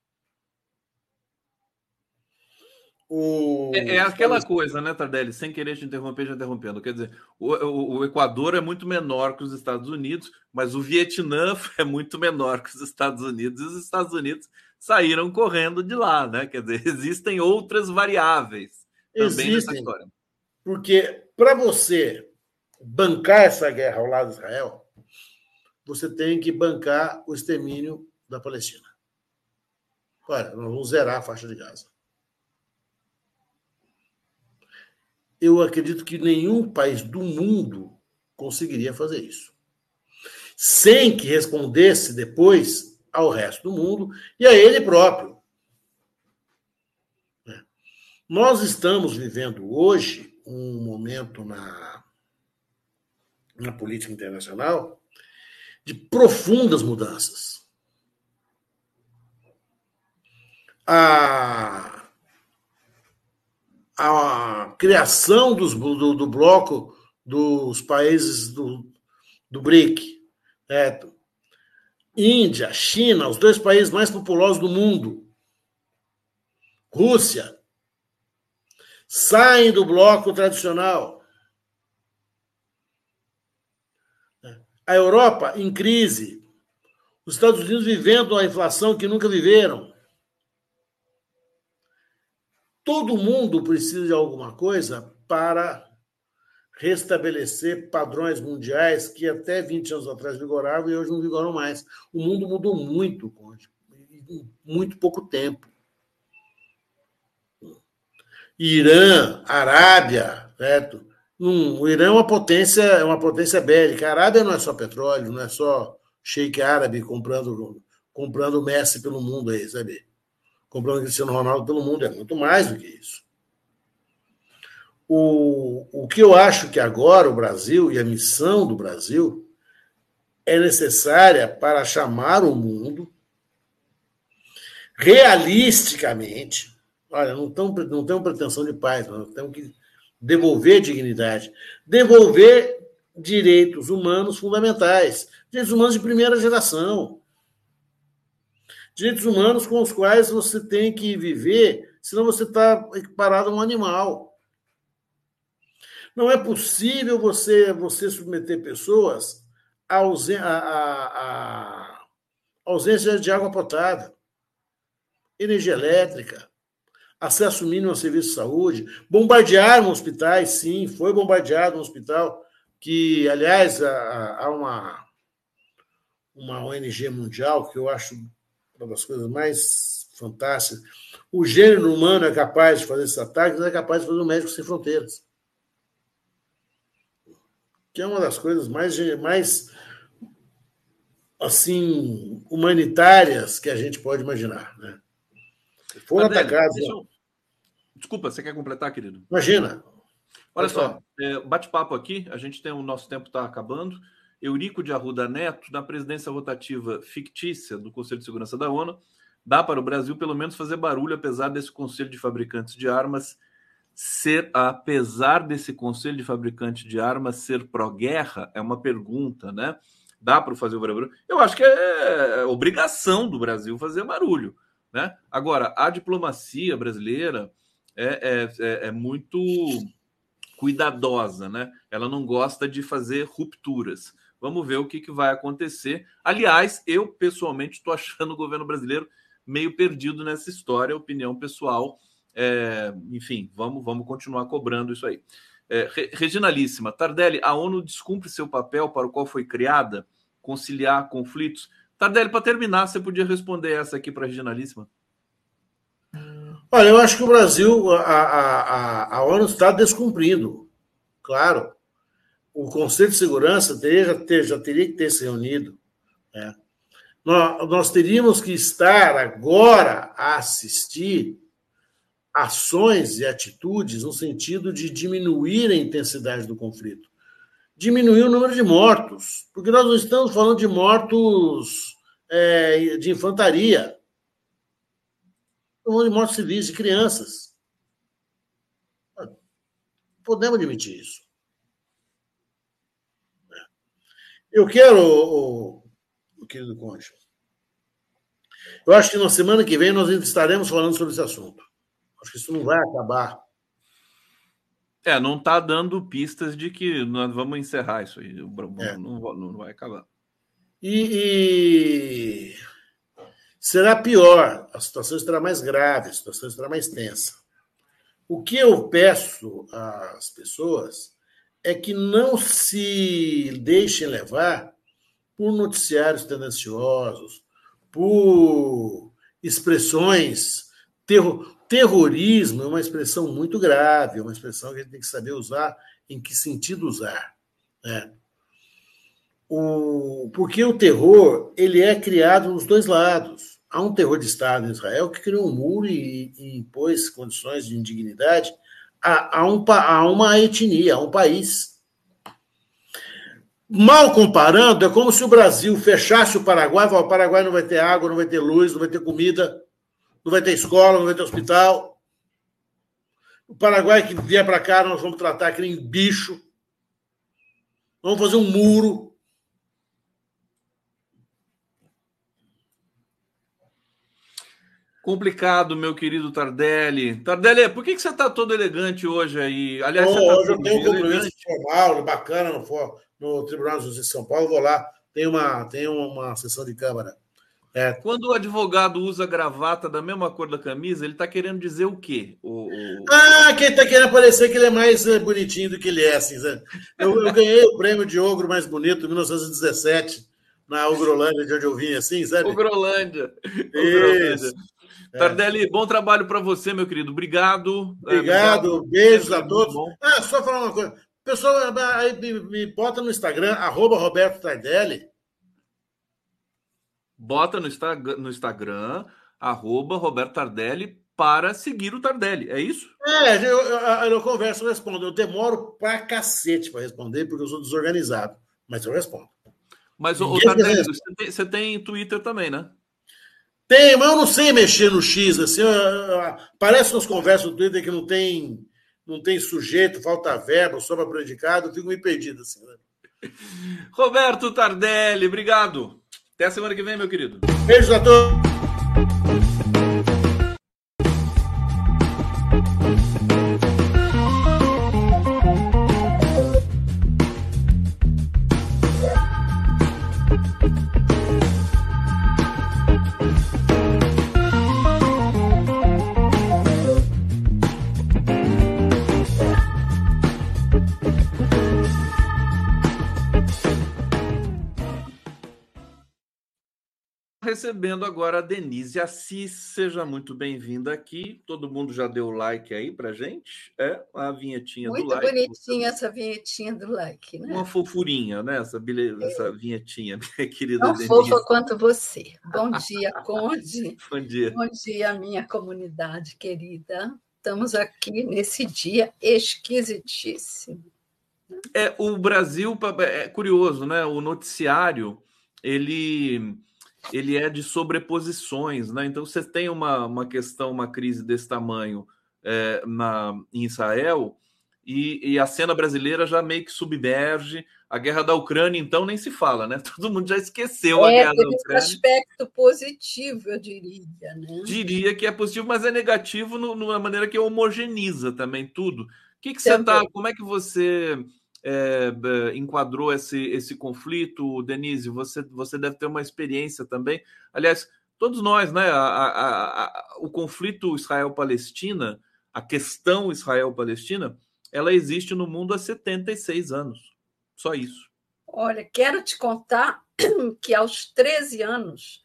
A: O... É, é, aquela coisa, né, Tardelli? Sem querer te interromper, já interrompendo. Quer dizer, o, o, o, Equador é muito menor que os Estados Unidos, mas o Vietnã é muito menor que os Estados Unidos, e os Estados Unidos saíram correndo de lá, né? Quer dizer, existem outras variáveis também existem, nessa história.
B: Porque para você bancar essa guerra ao lado de Israel, você tem que bancar o extermínio da Palestina. Olha, nós vamos zerar a faixa de Gaza. Eu acredito que nenhum país do mundo conseguiria fazer isso. Sem que respondesse depois ao resto do mundo e a ele próprio. É. Nós estamos vivendo hoje um momento na, na política internacional de profundas mudanças. a, a criação dos, do, do bloco dos países do, do BRIC, certo? Índia, China, os dois países mais populosos do mundo, Rússia, saem do bloco tradicional. A Europa em crise, os Estados Unidos vivendo a inflação que nunca viveram. Todo mundo precisa de alguma coisa para restabelecer padrões mundiais que até 20 anos atrás vigoravam e hoje não vigoram mais. O mundo mudou muito, Conde, em muito pouco tempo. Irã, Arábia, certo? o Irã é uma potência, é uma potência bélica. A Arábia não é só petróleo, não é só sheik árabe comprando comprando Messi pelo mundo aí, sabe? Comprando Cristiano Ronaldo pelo mundo, é muito mais do que isso. O, o que eu acho que agora o Brasil e a missão do Brasil é necessária para chamar o mundo realisticamente. Olha, não, tão, não temos pretensão de paz, nós temos que devolver dignidade, devolver direitos humanos fundamentais, direitos humanos de primeira geração, direitos humanos com os quais você tem que viver, senão você está equiparado a um animal. Não é possível você, você submeter pessoas à ausência de água potável, energia elétrica, acesso mínimo ao serviço de saúde, bombardearam hospitais, sim, foi bombardeado um hospital que, aliás, há uma, uma ONG mundial que eu acho uma das coisas mais fantásticas. O gênero humano é capaz de fazer esses ataques, é capaz de fazer o médico sem fronteiras que é uma das coisas mais, mais assim humanitárias que a gente pode imaginar. Né?
A: Foram atacados. Eu... Desculpa, você quer completar, querido?
B: Imagina.
A: Olha só, é, bate-papo aqui, a gente tem o nosso tempo está acabando. Eurico de Arruda Neto, na presidência rotativa fictícia do Conselho de Segurança da ONU, dá para o Brasil pelo menos fazer barulho, apesar desse Conselho de Fabricantes de Armas ser, apesar desse conselho de fabricante de armas ser pró-guerra, é uma pergunta, né? Dá para fazer barulho? Eu acho que é, é obrigação do Brasil fazer barulho, né? Agora, a diplomacia brasileira é, é, é, é muito cuidadosa, né? Ela não gosta de fazer rupturas. Vamos ver o que, que vai acontecer. Aliás, eu pessoalmente estou achando o governo brasileiro meio perdido nessa história, opinião pessoal é, enfim, vamos, vamos continuar cobrando isso aí. É, Reginalíssima, Tardelli, a ONU descumpre seu papel para o qual foi criada, conciliar conflitos. Tardelli, para terminar, você podia responder essa aqui para a Reginalíssima?
B: Olha, eu acho que o Brasil, a, a, a ONU está descumprindo, claro. O Conselho de Segurança teria, ter, já teria que ter se reunido. Né? Nós, nós teríamos que estar agora a assistir ações e atitudes no sentido de diminuir a intensidade do conflito, diminuir o número de mortos, porque nós não estamos falando de mortos é, de infantaria, estamos de mortos civis, de crianças. Podemos admitir isso. Eu quero, o, o querido Conde, eu acho que na semana que vem nós estaremos falando sobre esse assunto. Acho que isso não vai acabar.
A: É, não está dando pistas de que nós vamos encerrar isso aí. É. Não, não, vai acabar.
B: E, e, será pior, a situação estará mais grave, a situação estará mais tensa. O que eu peço às pessoas é que não se deixem levar por noticiários tendenciosos, por expressões terror, Terrorismo é uma expressão muito grave, é uma expressão que a gente tem que saber usar, em que sentido usar. Né? O, porque o terror ele é criado nos dois lados. Há um terror de Estado em Israel que criou um muro e, e impôs condições de indignidade a, a, um, a uma etnia, a um país. Mal comparando, é como se o Brasil fechasse o Paraguai, o Paraguai não vai ter água, não vai ter luz, não vai ter comida não vai ter escola, não vai ter hospital. O Paraguai que vier para cá, nós vamos tratar que nem bicho. Vamos fazer um muro.
A: Complicado, meu querido Tardelli. Tardelli, por que, que você está todo elegante hoje aí?
B: Aliás, oh, tá hoje eu tenho um compromisso formal, bacana no, no Tribunal de Justiça de São Paulo. Vou lá, tem uma, tem uma sessão de Câmara.
A: É. Quando o advogado usa gravata da mesma cor da camisa, ele está querendo dizer o quê? O,
B: o... Ah, quem está querendo parecer que ele é mais eh, bonitinho do que ele é. Assim, eu, eu, ganhei o prêmio de ogro mais bonito em 1917, na Ogrolândia, de onde eu vim, assim, sabe?
A: Ogrolândia. Ogrolândia. É. Tardelli, bom trabalho para você, meu querido. Obrigado.
B: Obrigado, é, beijos a todos. Ah, só falar uma coisa. Pessoal, aí me, me bota no Instagram, arroba Roberto Tardelli
A: bota no, Instagram, no Instagram arroba Roberto Tardelli para seguir o Tardelli, é isso?
B: É, eu, eu, eu converso, eu respondo. Eu demoro pra cacete para responder, porque eu sou desorganizado, mas eu respondo.
A: Mas, o Tardelli, você tem, você tem Twitter também, né?
B: Tem, mas eu não sei mexer no X, assim, parece nas conversas do Twitter que não tem, não tem sujeito, falta verbo, sobra predicado, eu fico meio perdido, assim, né?
A: Roberto Tardelli, obrigado. Até a semana que vem, meu querido.
B: Beijos a todos.
A: Recebendo agora a Denise Assis. Seja muito bem-vinda aqui. Todo mundo já deu like aí pra gente? É a vinhetinha
C: muito
A: do like.
C: Muito bonitinha essa vinhetinha do like, né?
A: Uma fofurinha, né? Essa, é. essa vinhetinha, minha querida
C: Tão
A: Denise.
C: fofa quanto você. Bom dia, Conde.
A: Bom dia.
C: Bom dia, minha comunidade querida. Estamos aqui nesse dia esquisitíssimo.
A: É, o Brasil é curioso, né? O noticiário ele ele é de sobreposições, né? Então você tem uma, uma questão, uma crise desse tamanho é, na, em Israel e, e, a cena brasileira já meio que submerge. A guerra da Ucrânia, então, nem se fala, né? Todo mundo já esqueceu
C: é,
A: a guerra da Ucrânia.
C: aspecto positivo, eu diria, né?
A: Diria que é positivo, mas é negativo no, numa maneira que homogeniza também tudo. O que, que você tá? Como é que você é, enquadrou esse, esse conflito, Denise? Você, você deve ter uma experiência também. Aliás, todos nós, né? A, a, a, o conflito Israel-Palestina, a questão Israel-Palestina, ela existe no mundo há 76 anos. Só isso.
C: Olha, quero te contar que aos 13 anos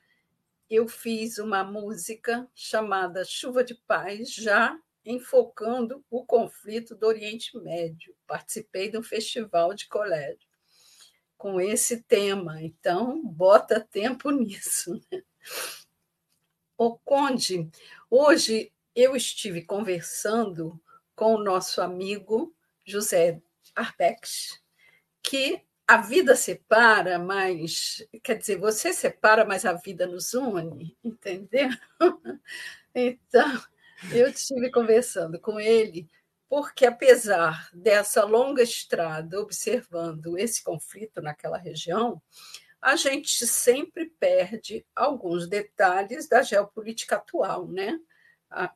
C: eu fiz uma música chamada Chuva de Paz, já enfocando o conflito do Oriente Médio. Participei de um festival de colégio com esse tema, então bota tempo nisso. Né? O Conde, hoje eu estive conversando com o nosso amigo José Arbex, que a vida separa, mas quer dizer, você separa, mas a vida nos une, entendeu? Então, eu estive conversando com ele, porque apesar dessa longa estrada observando esse conflito naquela região, a gente sempre perde alguns detalhes da geopolítica atual, né?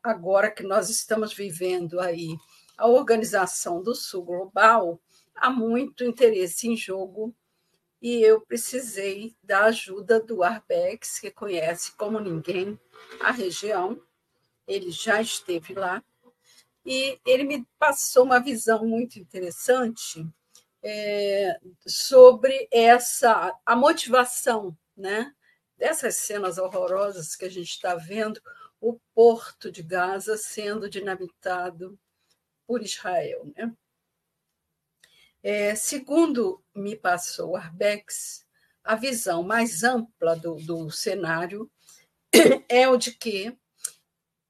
C: Agora que nós estamos vivendo aí a organização do Sul Global, há muito interesse em jogo e eu precisei da ajuda do Arbex, que conhece como ninguém a região, ele já esteve lá, e ele me passou uma visão muito interessante é, sobre essa a motivação né, dessas cenas horrorosas que a gente está vendo, o porto de Gaza sendo dinamitado por Israel. Né? É, segundo me passou Arbex, a visão mais ampla do, do cenário é o de que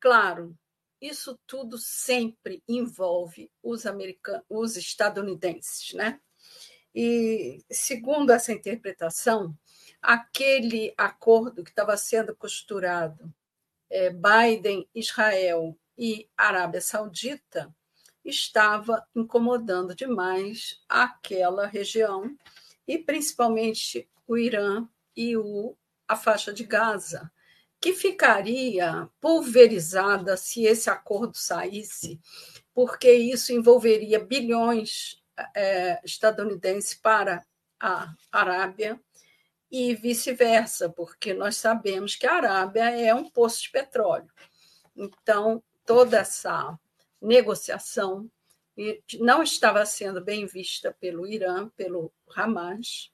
C: Claro, isso tudo sempre envolve os americanos, os estadunidenses, né? E segundo essa interpretação, aquele acordo que estava sendo costurado é, Biden, Israel e Arábia Saudita estava incomodando demais aquela região e principalmente o Irã e o, a faixa de Gaza, que ficaria pulverizada se esse acordo saísse, porque isso envolveria bilhões é, estadunidenses para a Arábia e vice-versa, porque nós sabemos que a Arábia é um poço de petróleo. Então, toda essa negociação não estava sendo bem vista pelo Irã, pelo Hamas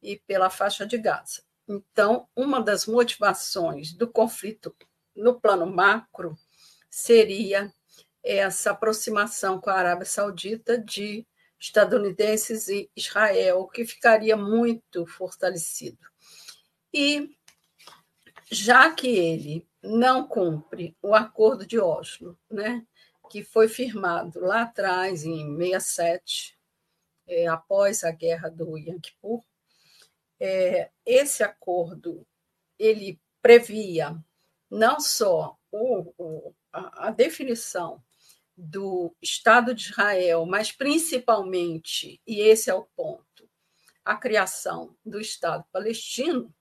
C: e pela faixa de Gaza. Então, uma das motivações do conflito no plano macro seria essa aproximação com a Arábia Saudita de estadunidenses e Israel, que ficaria muito fortalecido. E já que ele não cumpre o acordo de Oslo, né, que foi firmado lá atrás, em 67, é, após a guerra do Yom Kippur, é, esse acordo ele previa não só o, o, a, definição do Estado de Israel, mas principalmente, e esse é o ponto, a criação do Estado palestino,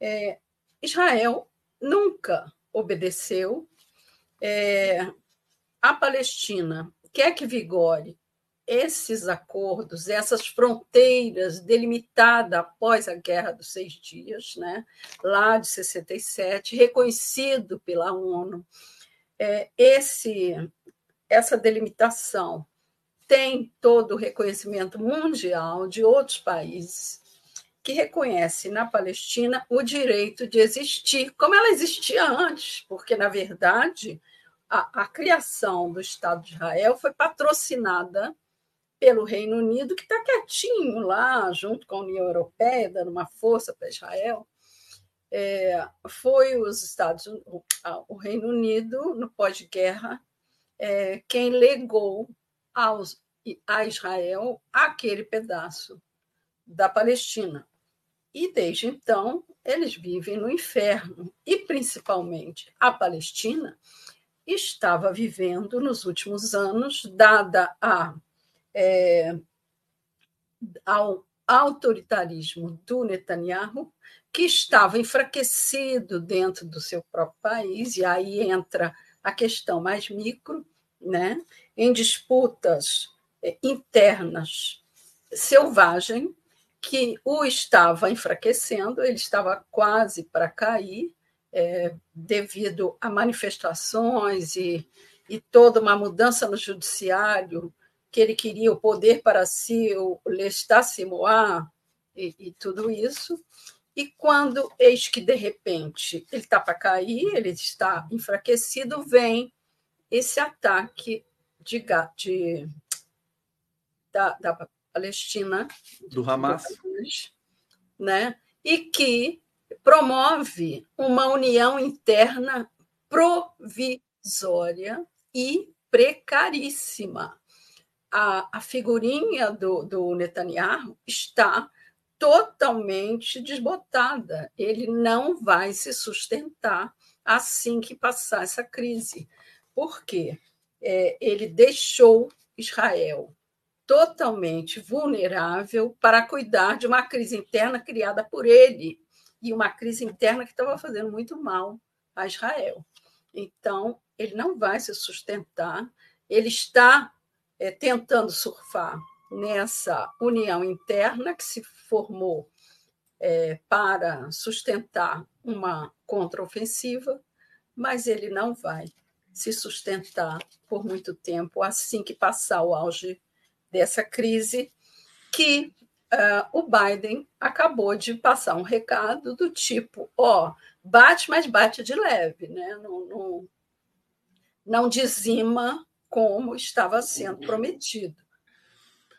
C: é, Israel nunca obedeceu. É, a Palestina quer que vigore esses acordos, essas fronteiras delimitadas após a Guerra dos Seis Dias, né, lá de 67, reconhecido pela ONU. É, esse essa delimitação tem todo o reconhecimento mundial de outros países que reconhece na Palestina o direito de existir, como ela existia antes, porque, na verdade, a, a criação do Estado de Israel foi patrocinada pelo Reino Unido, que está quietinho lá, junto com a União Europeia, dando uma força para Israel. É, foi os Estados o, o Reino Unido, no pós-guerra, é, quem legou aos, a Israel aquele pedaço da Palestina. E desde então, eles vivem no inferno. E, principalmente, a Palestina estava vivendo nos últimos anos, dada a, é, ao autoritarismo do Netanyahu, que estava enfraquecido dentro do seu próprio país, e aí entra a questão mais micro, né, em disputas eh, internas selvagem que o estava enfraquecendo, ele estava quase para cair é, devido a manifestações e, e toda uma mudança no judiciário, que ele queria o poder para si, o l'estat-c'est-moi e, e tudo isso. E quando, eis que de repente ele está para cair, ele está enfraquecido, vem esse ataque de, de da, da, Palestina,
A: do Hamas,
C: né? E que promove uma união interna provisória e precaríssima. A, a figurinha do, do Netanyahu está totalmente desbotada. Ele não vai se sustentar assim que passar essa crise. Por quê? É, ele deixou Israel totalmente vulnerável para cuidar de uma crise interna criada por ele e uma crise interna que estava fazendo muito mal a Israel. Então, ele não vai se sustentar, ele está é, tentando surfar nessa união interna que se formou é, para sustentar uma contraofensiva, mas ele não vai se sustentar por muito tempo assim que passar o auge dessa crise, que uh, o Biden acabou de passar um recado do tipo: ó, oh, bate, mas bate de leve, né? não, não, não dizima como estava sendo prometido.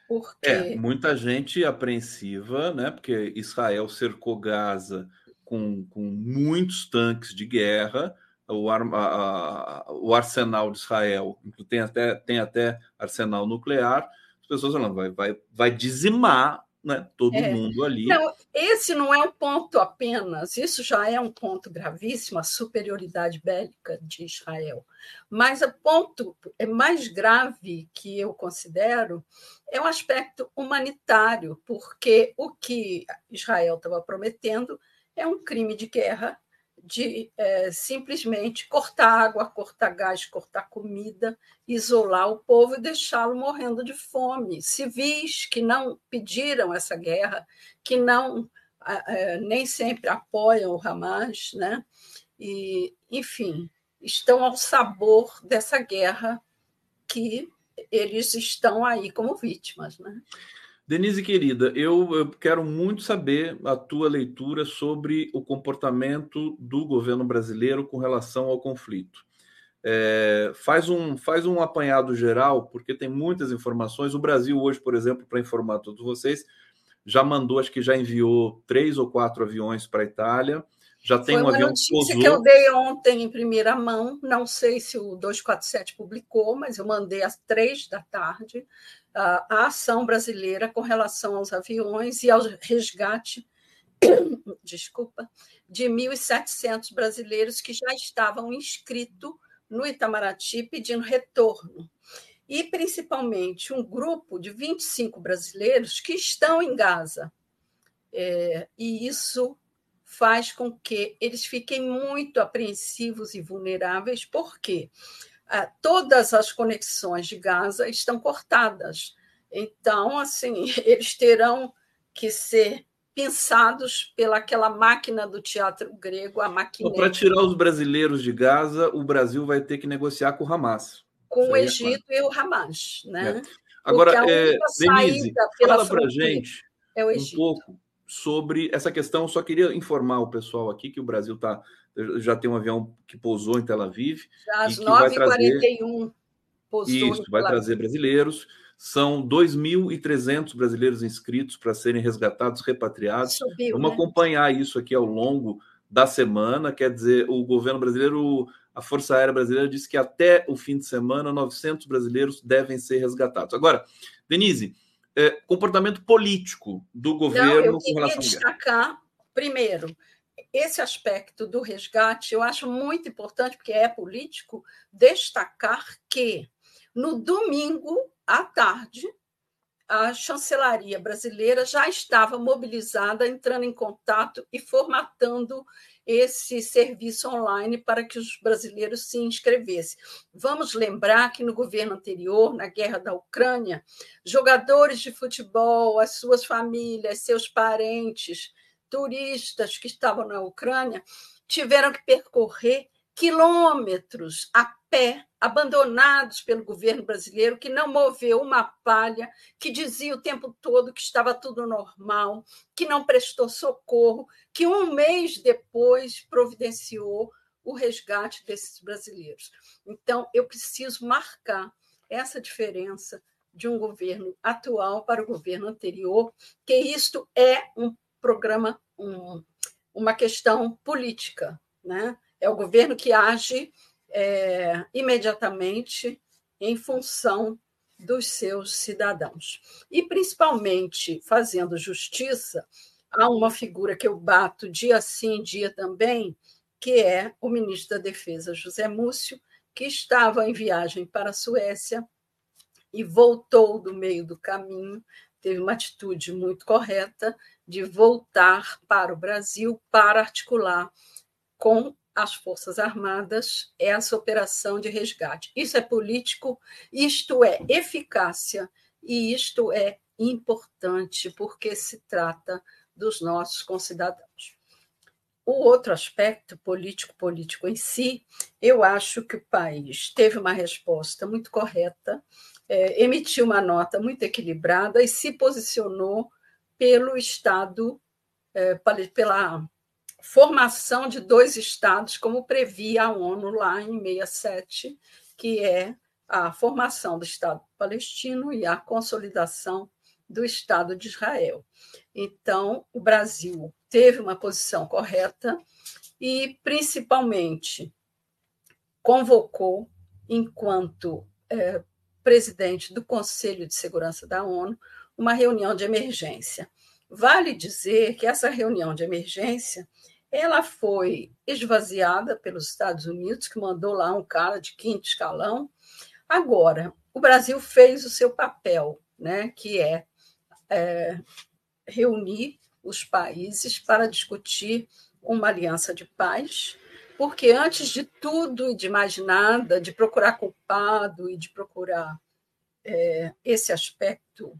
A: Porque... É, muita gente apreensiva, né? Porque Israel cercou Gaza com, com muitos tanques de guerra, o, ar, a, a, o arsenal de Israel tem até, tem até arsenal nuclear. As pessoas falando, vai, vai, vai dizimar né, todo é. mundo ali.
C: Não, esse não é um ponto apenas, isso já é um ponto gravíssimo, a superioridade bélica de Israel. Mas o ponto é mais grave que eu considero é o um aspecto humanitário, porque o que Israel estava prometendo é um crime de guerra de é, simplesmente cortar água, cortar gás, cortar comida, isolar o povo e deixá-lo morrendo de fome. Civis que não pediram essa guerra, que não é, nem sempre apoiam o Hamas, né? e, enfim, estão ao sabor dessa guerra que eles estão aí como vítimas. Né?
A: Denise, querida, eu, eu, quero muito saber a tua leitura sobre o comportamento do governo brasileiro com relação ao conflito. É, faz, um, faz um apanhado geral, porque tem muitas informações. O Brasil, hoje, por exemplo, para informar todos vocês, já mandou, acho que já enviou três ou quatro aviões para a Itália. Já tem
C: Foi
A: um avião
C: que pousou. que eu dei ontem em primeira mão. Não sei se o 247 publicou, mas eu mandei às três da tarde a ação brasileira com relação aos aviões e ao resgate, desculpa, de 1.700 brasileiros que já estavam inscritos no Itamaraty pedindo retorno. E, principalmente, um grupo de 25 brasileiros que estão em Gaza. É, e isso faz com que eles fiquem muito apreensivos e vulneráveis, porque ah, todas as conexões de Gaza estão cortadas. Então, assim, eles terão que ser pensados pelaquela máquina do teatro grego, a máquina.
A: Para tirar os brasileiros de Gaza, o Brasil vai ter que negociar com o Hamas.
C: Com o é Egito é claro. e o Hamas, né?
A: É. Agora, é, Denise, fala para a gente é um pouco sobre essa questão. Só queria informar o pessoal aqui que o Brasil está já tem um avião que pousou em Tel Aviv.
C: Já às 9h41
A: pousou. Isso, vai trazer brasileiros. São 2.300 brasileiros inscritos para serem resgatados, repatriados. Subiu, Vamos né? acompanhar isso aqui ao longo da semana. Quer dizer, o governo brasileiro, a Força Aérea Brasileira, disse que até o fim de semana 900 brasileiros devem ser resgatados. Agora, Denise, é, comportamento político do governo Não, eu
C: com relação destacar, primeiro, esse aspecto do resgate eu acho muito importante, porque é político, destacar que no domingo à tarde, a chancelaria brasileira já estava mobilizada, entrando em contato e formatando esse serviço online para que os brasileiros se inscrevessem. Vamos lembrar que no governo anterior, na guerra da Ucrânia, jogadores de futebol, as suas famílias, seus parentes, turistas que estavam na Ucrânia tiveram que percorrer quilômetros a pé, abandonados pelo governo brasileiro, que não moveu uma palha, que dizia o tempo todo que estava tudo normal, que não prestou socorro, que um mês depois providenciou o resgate desses brasileiros. Então, eu preciso marcar essa diferença de um governo atual para o governo anterior, que isto é um programa, um, uma questão política, né? É o governo que age é, imediatamente em função dos seus cidadãos. E, principalmente, fazendo justiça a uma figura que eu bato dia sim, dia também, que é o ministro da Defesa, José Múcio, que estava em viagem para a Suécia e voltou do meio do caminho, teve uma atitude muito correta de voltar para o Brasil para articular com as Forças Armadas essa operação de resgate. Isso é político, isto é eficácia e isto é importante porque se trata dos nossos concidadãos. O outro aspecto político-político em si, eu acho que o país teve uma resposta muito correta, é, emitiu uma nota muito equilibrada e se posicionou pelo Estado, é, pela formação de dois estados, como previa a ONU lá em 67, que é a formação do Estado palestino e a consolidação do Estado de Israel. Então, o Brasil teve uma posição correta e, principalmente, convocou, enquanto é, presidente do Conselho de Segurança da ONU, uma reunião de emergência. Vale dizer que essa reunião de emergência ela foi esvaziada pelos Estados Unidos, que mandou lá um cara de quinto escalão. Agora, o Brasil fez o seu papel, né, que é, é reunir os países para discutir uma aliança de paz, porque antes de tudo e de mais nada, de procurar culpado e de procurar é, esse aspecto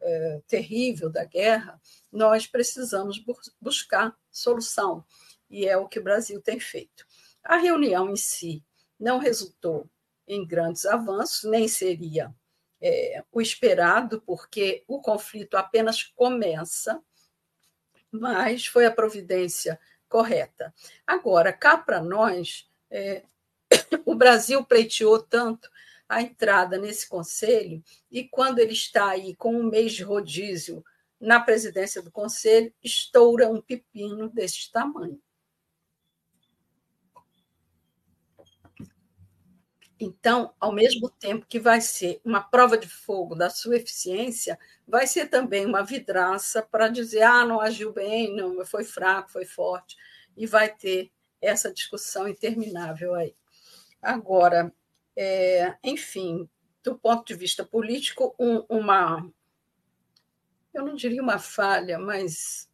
C: é, terrível da guerra, nós precisamos buscar solução, e é o que o Brasil tem feito. A reunião em si não resultou em grandes avanços, nem seria é, o esperado, porque o conflito apenas começa, mas foi a providência correta. Agora, cá para nós, é, o Brasil pleiteou tanto a entrada nesse conselho, e quando ele está aí com um mês de rodízio na presidência do conselho, estoura um pepino desse tamanho. Então, ao mesmo tempo que vai ser uma prova de fogo da sua eficiência, vai ser também uma vidraça para dizer: ah, não agiu bem, não, foi fraco, foi forte, e vai ter essa discussão interminável aí. Agora, é, enfim, do ponto de vista político, um, uma, eu não diria uma falha, mas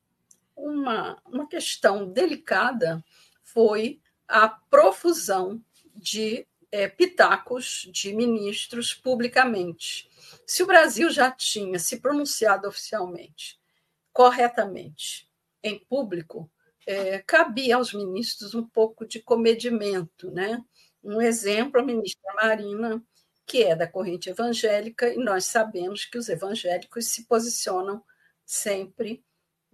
C: uma, uma questão delicada foi a profusão de é, pitacos de ministros publicamente. Se o Brasil já tinha se pronunciado oficialmente, corretamente, em público, é, cabia aos ministros um pouco de comedimento, né? Um exemplo, a ministra Marina, que é da corrente evangélica, e nós sabemos que os evangélicos se posicionam sempre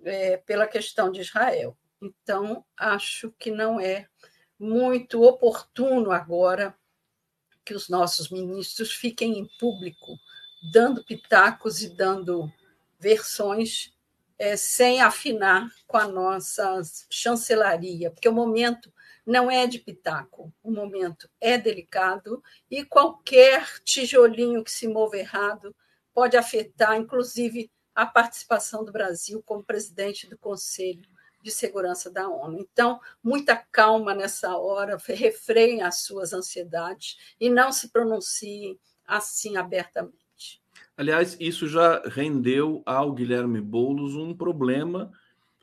C: é, pela questão de Israel. Então, acho que não é muito oportuno agora que os nossos ministros fiquem em público dando pitacos e dando versões é, sem afinar com a nossa chancelaria, porque o momento não é de pitaco, o momento é delicado e qualquer tijolinho que se mova errado pode afetar, inclusive, a participação do Brasil como presidente do Conselho de Segurança da ONU. Então, muita calma nessa hora, refreiem as suas ansiedades e não se pronunciem assim abertamente.
A: Aliás, isso já rendeu ao Guilherme Boulos um problema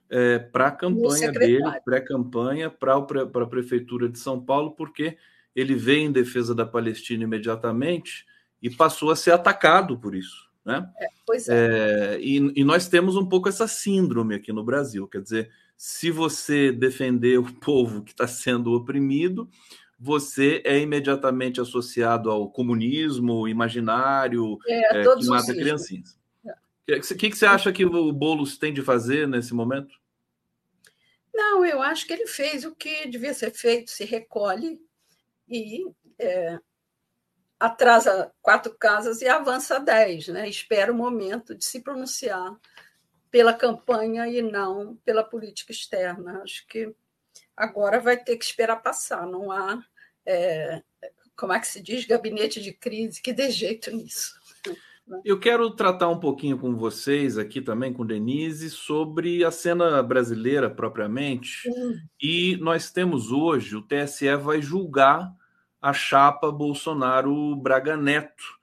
A: é, para a campanha dele, pré-campanha, para a Prefeitura de São Paulo, porque ele veio em defesa da Palestina imediatamente e passou a ser atacado por isso. Né? É, pois é. é e, e, nós temos um pouco essa síndrome aqui no Brasil, quer dizer, se você defender o povo que está sendo oprimido, você é imediatamente associado ao comunismo imaginário é, é, que mata criancinhas. O que, que você acha que o Boulos tem de fazer nesse momento?
C: Não, eu acho que ele fez o que devia ser feito, se recolhe e é, atrasa quatro casas e avança dez, né? Espera o momento de se pronunciar pela campanha e não pela política externa. Acho que agora vai ter que esperar passar, não há, é, como é que se diz, gabinete de crise que dê jeito nisso.
A: Eu quero tratar um pouquinho com vocês aqui também, com Denise, sobre a cena brasileira propriamente. Sim. E nós temos hoje, o TSE vai julgar a chapa Bolsonaro-Braga Neto.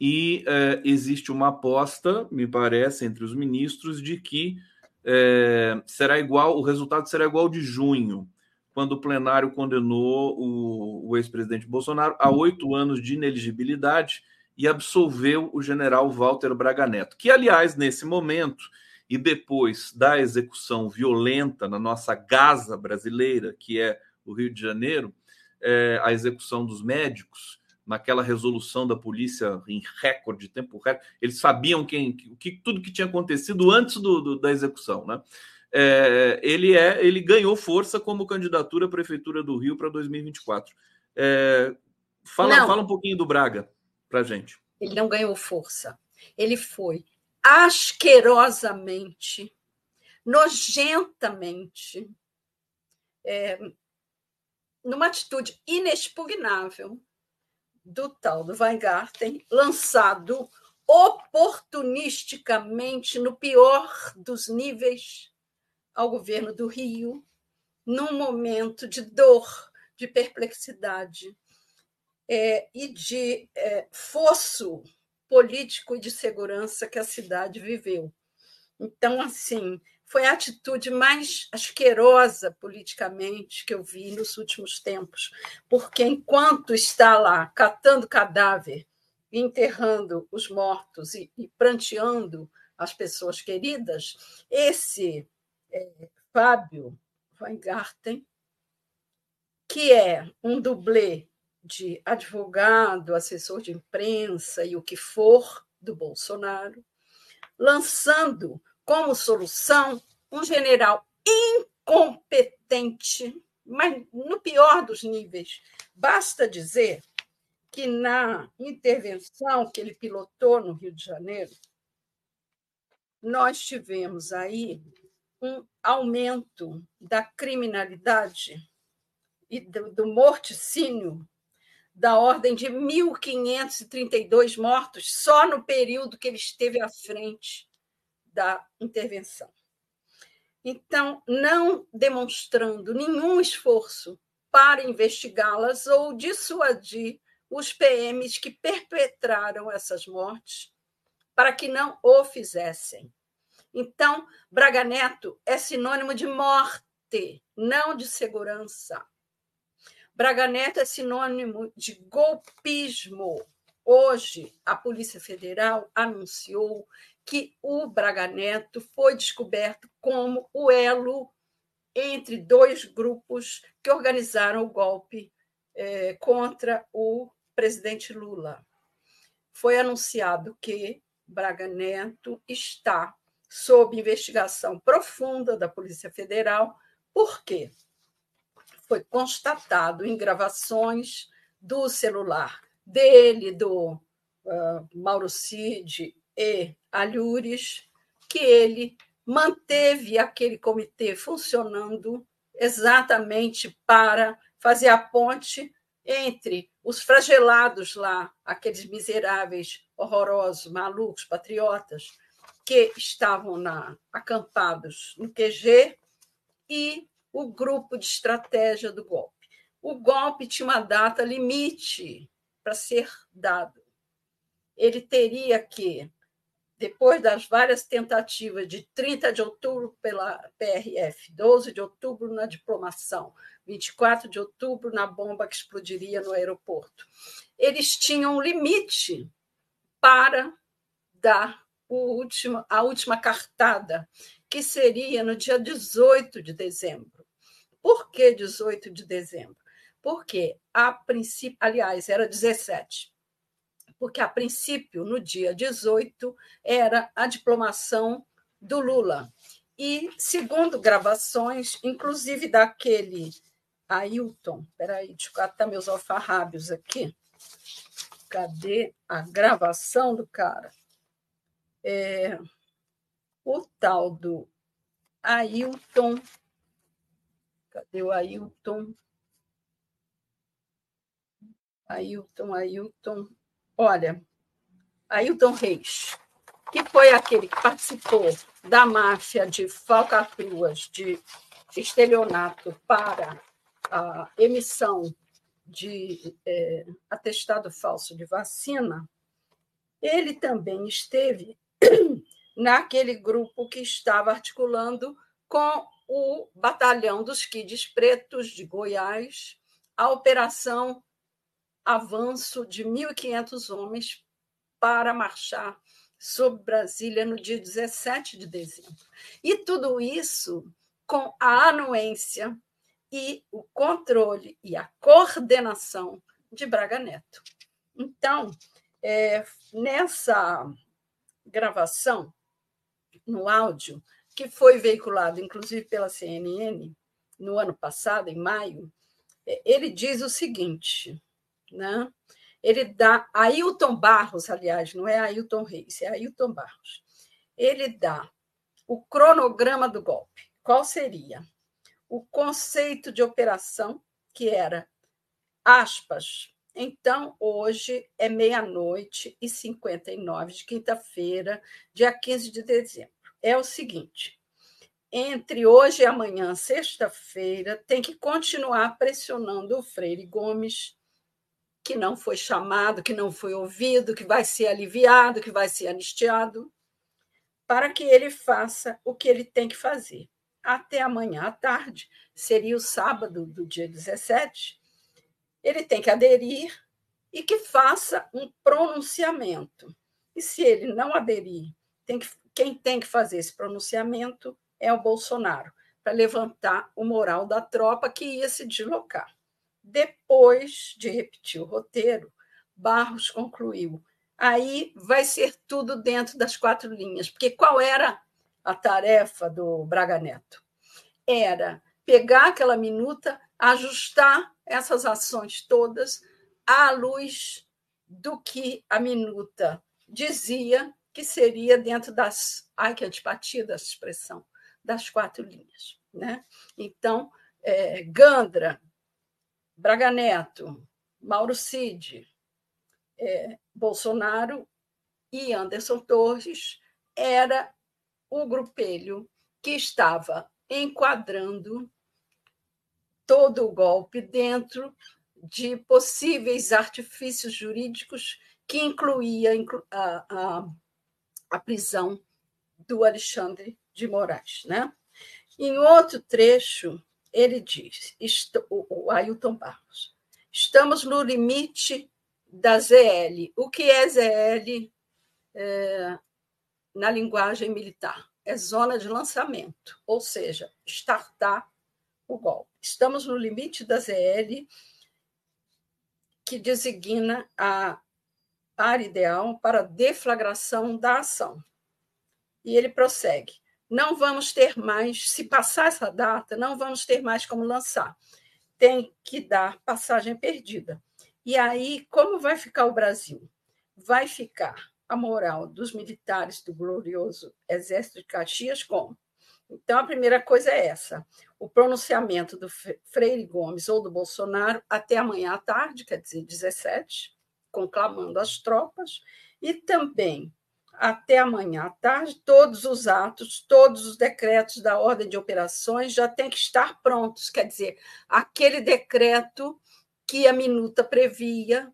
A: E é, existe uma aposta, me parece, entre os ministros, de que é, será igual, o resultado será igual de junho, quando o plenário condenou o, o ex-presidente Bolsonaro a oito anos de ineligibilidade e absolveu o general Walter Braga Neto, que, aliás, nesse momento e depois da execução violenta na nossa Gaza brasileira, que é o Rio de Janeiro, é, a execução dos médicos, naquela resolução da polícia em recorde, tempo recorde, eles sabiam quem, que, tudo que tinha acontecido antes do, do da execução, né? É, ele é, ele ganhou força como candidatura à prefeitura do Rio para 2024. É, fala, fala um pouquinho do Braga para gente.
C: Ele não ganhou força. Ele foi asquerosamente, nojentamente, é, numa atitude inexpugnável do tal do Weingarten, lançado oportunisticamente, no pior dos níveis, ao governo do Rio, num momento de dor, de perplexidade é, e de é, fosso político e de segurança que a cidade viveu. Então, assim, foi a atitude mais asquerosa politicamente que eu vi nos últimos tempos, porque enquanto está lá catando cadáver, enterrando os mortos e, e pranteando as pessoas queridas, esse é, Fábio Weingarten, que é um dublê de advogado, assessor de imprensa e o que for do Bolsonaro, lançando como solução um general incompetente, mas no pior dos níveis. Basta dizer que na intervenção que ele pilotou no Rio de Janeiro, nós tivemos aí um aumento da criminalidade e do, do morticínio da ordem de 1.532 mortos só no período que ele esteve à frente da intervenção. Então, não demonstrando nenhum esforço para investigá-las ou dissuadir os PMs que perpetraram essas mortes para que não o fizessem. Então, Braga Neto é sinônimo de morte, não de segurança. Braga Neto é sinônimo de golpismo. Hoje, a Polícia Federal anunciou que o Braga Neto foi descoberto como o elo entre dois grupos que organizaram o golpe eh, contra o presidente Lula. Foi anunciado que Braga Neto está sob investigação profunda da Polícia Federal. Por quê? Foi constatado em gravações do celular dele, do uh, Mauro Cid e Alhures, que ele manteve aquele comitê funcionando exatamente para fazer a ponte entre os flagelados lá, aqueles miseráveis, horrorosos, malucos, patriotas, que estavam na, acampados no QG, e o grupo de estratégia do golpe. O golpe tinha uma data limite para ser dado. Ele teria que, depois das várias tentativas de 30 de outubro pela PRF, 12 de outubro na diplomação, 24 de outubro, na bomba que explodiria no aeroporto. Eles tinham um limite para dar último, a última cartada, que seria no dia 18 de dezembro. Por que 18 de dezembro? Porque a princípio, aliás, era 17. Porque a princípio, no dia 18, era a diplomação do Lula. E, segundo gravações, inclusive daquele Ailton. Peraí, deixa eu catar meus alfarrábios aqui. Cadê a gravação do cara? É, o tal do Ailton. Cadê o Ailton? Ailton, Ailton. Olha, Ailton Reis, que foi aquele que participou da máfia de falcatruas, de estelionato para a emissão de é, atestado falso de vacina, ele também esteve naquele grupo que estava articulando com o Batalhão dos Kids Pretos de Goiás a operação Avanço de 1.500 homens para marchar sobre Brasília no dia 17 de dezembro. E tudo isso com a anuência e o controle e a coordenação de Braga Neto. Então, é, nessa gravação, no áudio, que foi veiculado inclusive pela CNN no ano passado, em maio, é, ele diz o seguinte, né? Ele dá Ailton Barros, aliás, não é Ailton Reis, é Ailton Barros. Ele dá o cronograma do golpe. Qual seria? o conceito de operação, que era, aspas, Então, hoje é meia-noite e 59 de quinta-feira, dia 15 de dezembro. É o seguinte: entre hoje e amanhã, sexta-feira, tem que continuar pressionando o Freire Gomes, que não foi chamado, que não foi ouvido, que vai ser aliviado, que vai ser anistiado, para que ele faça o que ele tem que fazer. Até amanhã à tarde, seria o sábado do dia 17, ele tem que aderir e que faça um pronunciamento. E se ele não aderir, tem que, quem tem que fazer esse pronunciamento é o Bolsonaro, para levantar o moral da tropa que ia se deslocar. Depois de repetir o roteiro, Barros concluiu: aí vai ser tudo dentro das quatro linhas, porque qual era a tarefa do Braga Neto? Era pegar aquela minuta, ajustar essas ações todas à luz do que a minuta dizia que seria dentro das. Ai, que antipatia dessa expressão! Das quatro linhas. Né? Então, é, Gandra, Braga Neto, Mauro Cid, é, Bolsonaro e Anderson Torres era o grupelho que estava enquadrando todo o golpe dentro de possíveis artifícios jurídicos que incluía a, a, a prisão do Alexandre de Moraes. Né? Em outro trecho, ele diz, o Ailton Barros, estamos no limite da ZL. O que é ZL é, na linguagem militar? É zona de lançamento, ou seja, startar o golpe. Estamos no limite da ZL, que designa a área ideal para deflagração da ação. E ele prossegue: não vamos ter mais, se passar essa data, não vamos ter mais como lançar. Tem que dar passagem perdida. E aí, como vai ficar o Brasil? Vai ficar a moral dos militares do glorioso Exército de Caxias como? Então, a primeira coisa é essa: o pronunciamento do Freire Gomes ou do Bolsonaro até amanhã à tarde, quer dizer, 17, conclamando as tropas, e também até amanhã à tarde, todos os atos, todos os decretos da ordem de operações já têm que estar prontos, quer dizer, aquele decreto que a minuta previa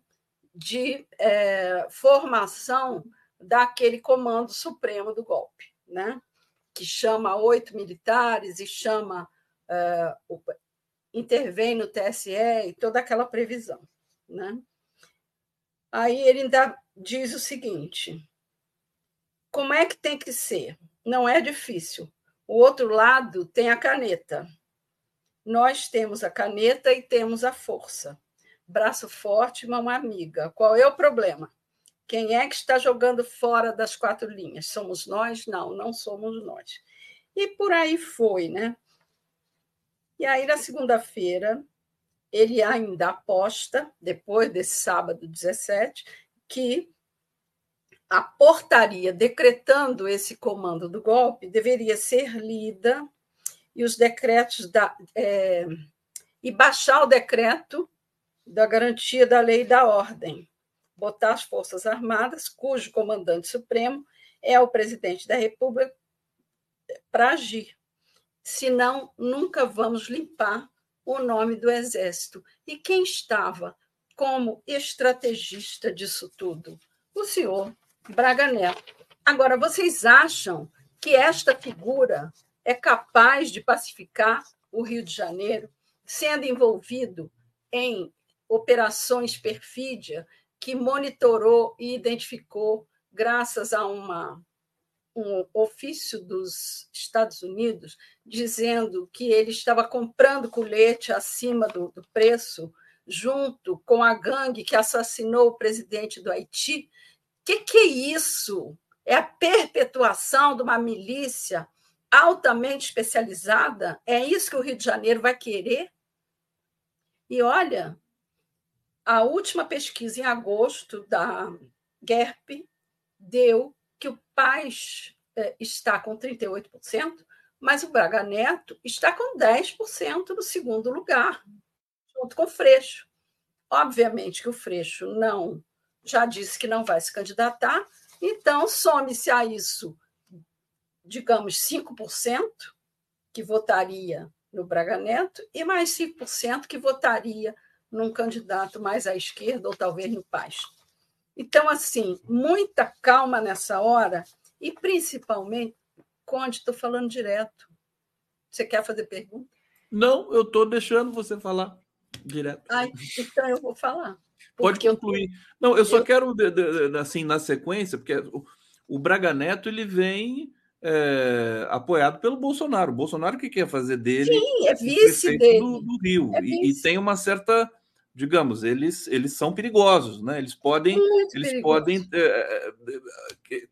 C: de é, formação daquele comando supremo do golpe, né? que chama oito militares e chama uh, intervém no TSE e toda aquela previsão. Né? Aí ele ainda diz o seguinte: como é que tem que ser? Não é difícil. O outro lado tem a caneta. Nós temos a caneta e temos a força. Braço forte, mão amiga. Qual é o problema? Quem é que está jogando fora das quatro linhas? Somos nós? Não, não somos nós. E por aí foi, né? E aí, na segunda-feira, ele ainda aposta, depois desse sábado 17, que a portaria decretando esse comando do golpe deveria ser lida e os decretos da. É, e baixar o decreto da garantia da lei e da ordem botar as Forças Armadas, cujo comandante supremo é o presidente da República, para agir. Senão, nunca vamos limpar o nome do Exército. E quem estava como estrategista disso tudo? O senhor Braga Neto. Agora, vocês acham que esta figura é capaz de pacificar o Rio de Janeiro, sendo envolvido em operações perfídia que monitorou e identificou, graças a uma, um ofício dos Estados Unidos, dizendo que ele estava comprando colete acima do, do preço, junto com a gangue que assassinou o presidente do Haiti. O que, que é isso? É a perpetuação de uma milícia altamente especializada? É isso que o Rio de Janeiro vai querer? E olha, a última pesquisa em agosto da GERP deu que o Paz é, está com 38%, mas o Braga Neto está com 10% no segundo lugar, junto com o Freixo. Obviamente que o Freixo não já disse que não vai se candidatar, então some-se a isso, digamos, 5% que votaria no Braga Neto e mais 5% que votaria num candidato mais à esquerda ou talvez no Paz. Então, assim, muita calma nessa hora e principalmente, Conde, estou falando direto. Você quer fazer pergunta?
A: Não, eu estou deixando você falar direto.
C: Ai, então eu vou falar.
A: Pode concluir. Eu... Não, eu só eu... quero, assim, na sequência, porque o, Braga Neto ele vem é, apoiado pelo Bolsonaro. O Bolsonaro que quer fazer dele
C: Sim, é vice dele.
A: Do, do Rio. É e, e, tem uma certa, digamos, eles, eles são perigosos, né? Eles podem, Muito eles podem é,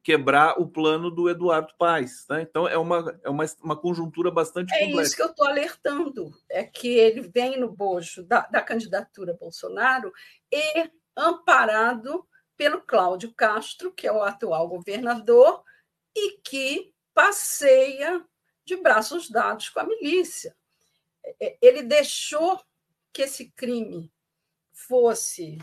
A: quebrar o plano do Eduardo Paes. Né? Então é uma, é uma, uma conjuntura bastante
C: é
A: complexa.
C: É isso que eu estou alertando, é que ele vem no bojo da, da candidatura Bolsonaro e amparado pelo Cláudio Castro, que é o atual governador, e que passeia de braços dados com a milícia. É, ele deixou que esse crime fosse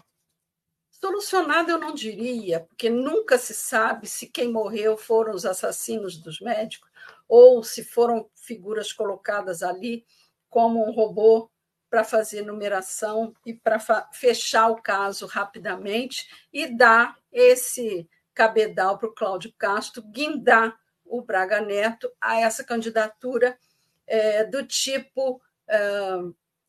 C: solucionado, eu não diria, porque nunca se sabe se quem morreu foram os assassinos dos médicos ou se foram figuras colocadas ali como um robô para fazer numeração e para fechar o caso rapidamente e dar esse cabedal para o Cláudio Castro guindar o Braga Neto a essa candidatura é, do tipo é,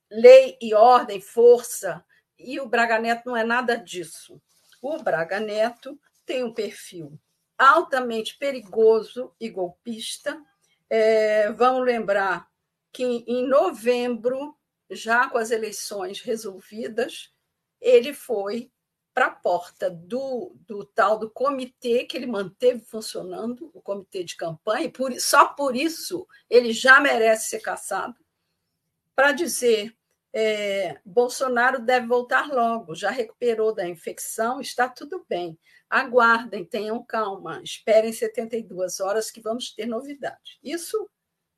C: lei e ordem, força, e o Braga Neto não é nada disso. O Braga Neto tem um perfil altamente perigoso e golpista. É, vamos lembrar que em novembro, já com as eleições resolvidas, ele foi para a porta do, do tal do comitê que ele manteve funcionando, o comitê de campanha, e por, só por isso ele já merece ser caçado, para dizer é, Bolsonaro deve voltar logo, já recuperou da infecção, está tudo bem. Aguardem, tenham calma, esperem 72 horas que vamos ter novidade. Isso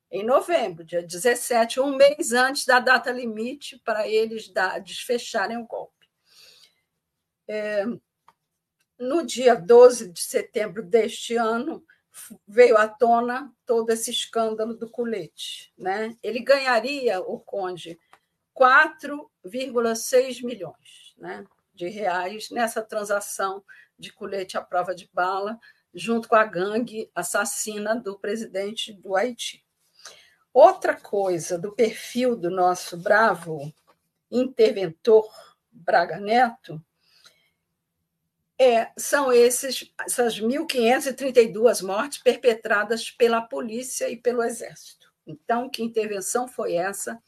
C: em novembro, dia 17, um mês antes da data limite para eles desfecharem o golpe. É, no dia 12 de setembro deste ano, veio à tona todo esse escândalo do colete. Né? Ele ganharia, o Conde, 4,6 milhões né, de reais nessa transação de colete à prova de bala, junto com a gangue assassina do presidente do Haiti. Outra coisa do perfil do nosso bravo interventor Braga Neto é, são esses, essas 1.532 mortes perpetradas pela polícia e pelo exército. Então, que intervenção foi essa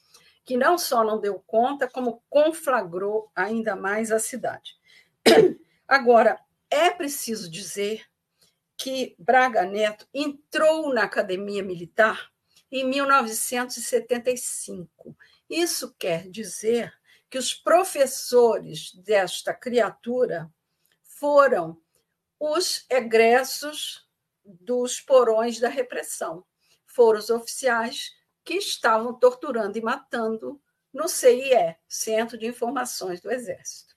C: que não só não deu conta, como conflagrou ainda mais a cidade? Agora, é preciso dizer que Braga Neto entrou na academia militar em 1975. Isso quer dizer que os professores desta criatura foram os egressos dos porões da repressão. Foram os oficiais que estavam torturando e matando no CIE, Centro de Informações do Exército.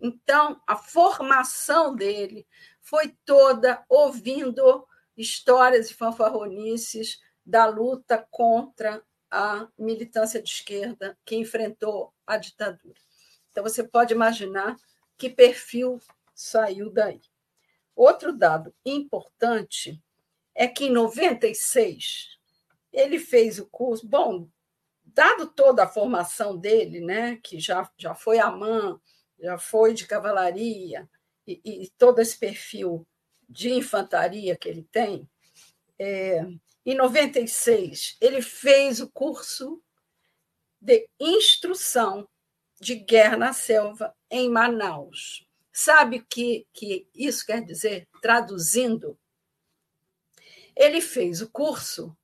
C: Então, a formação dele foi toda ouvindo histórias e fanfarronices da luta contra a militância de esquerda que enfrentou a ditadura. Então, você pode imaginar que perfil saiu daí. Outro dado importante é que em 96 ele fez o curso. Bom, dado toda a formação dele, né, que já, já foi AMAN, já foi de cavalaria, e, e todo esse perfil de infantaria que ele tem, é, em 96 ele fez o curso de instrução de guerra na selva em Manaus. Sabe o que, que isso quer dizer? Traduzindo, ele fez o curso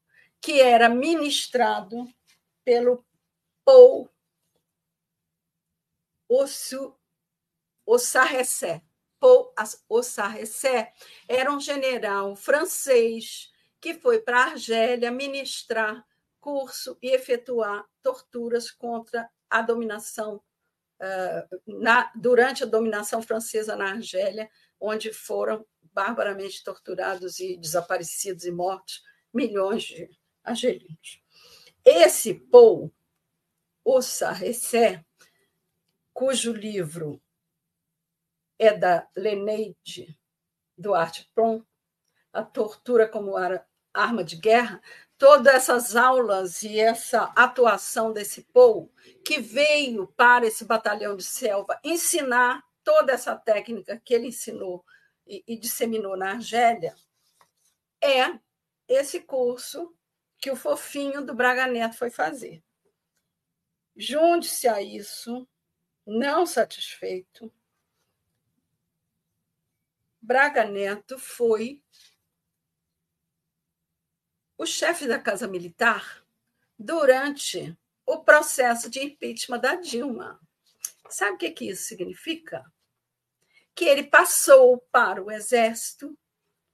C: que era ministrado pelo Paul Ossarressé. Paul Ossarressé era um general francês que foi para a Argélia ministrar curso e efetuar torturas contra a dominação uh, na, durante a dominação francesa na Argélia, onde foram barbaramente torturados e desaparecidos e mortos milhões de argelinos. Esse Paul, o Sarressé, cujo livro é da Leneide Duarte Pron, A Tortura como Arma de Guerra, todas essas aulas e essa atuação desse Paul, que veio para esse batalhão de selva ensinar toda essa técnica que ele ensinou e, e disseminou na Argélia, é esse curso que o fofinho do Braga Neto foi fazer. Junte-se a isso, não satisfeito, Braga Neto foi o chefe da Casa Militar durante o processo de impeachment da Dilma. Sabe o que, que isso significa? Que ele passou para o Exército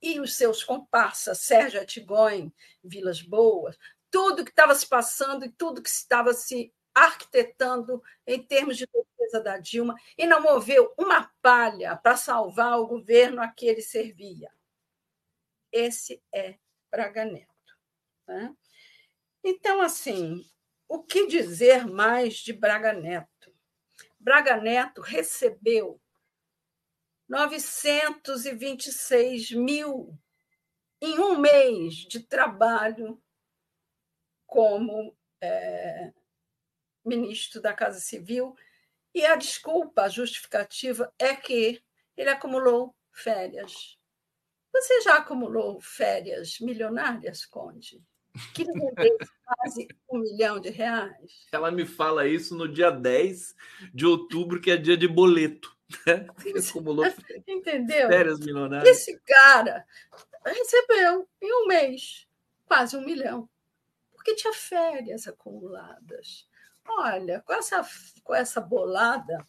C: e os seus comparsas, Sérgio Atigonho, Vilas Boas, tudo que estava se passando e tudo que estava se arquitetando em termos de defesa da Dilma e não moveu uma palha para salvar o governo a que ele servia. Esse é Braga Neto. Né? Então, assim, o que dizer mais de Braga Neto? Braga Neto recebeu 926 mil em um mês de trabalho como é, ministro da Casa Civil, e a desculpa, a justificativa é que ele acumulou férias. Você já acumulou férias milionárias, Conde? Que quase um milhão de reais.
A: Ela me fala isso no dia 10 de outubro, que é dia de boleto. Né?
C: Acumulou Entendeu?
A: férias milionárias.
C: Esse cara recebeu em um mês quase um milhão, porque tinha férias acumuladas. Olha, com essa, com essa bolada,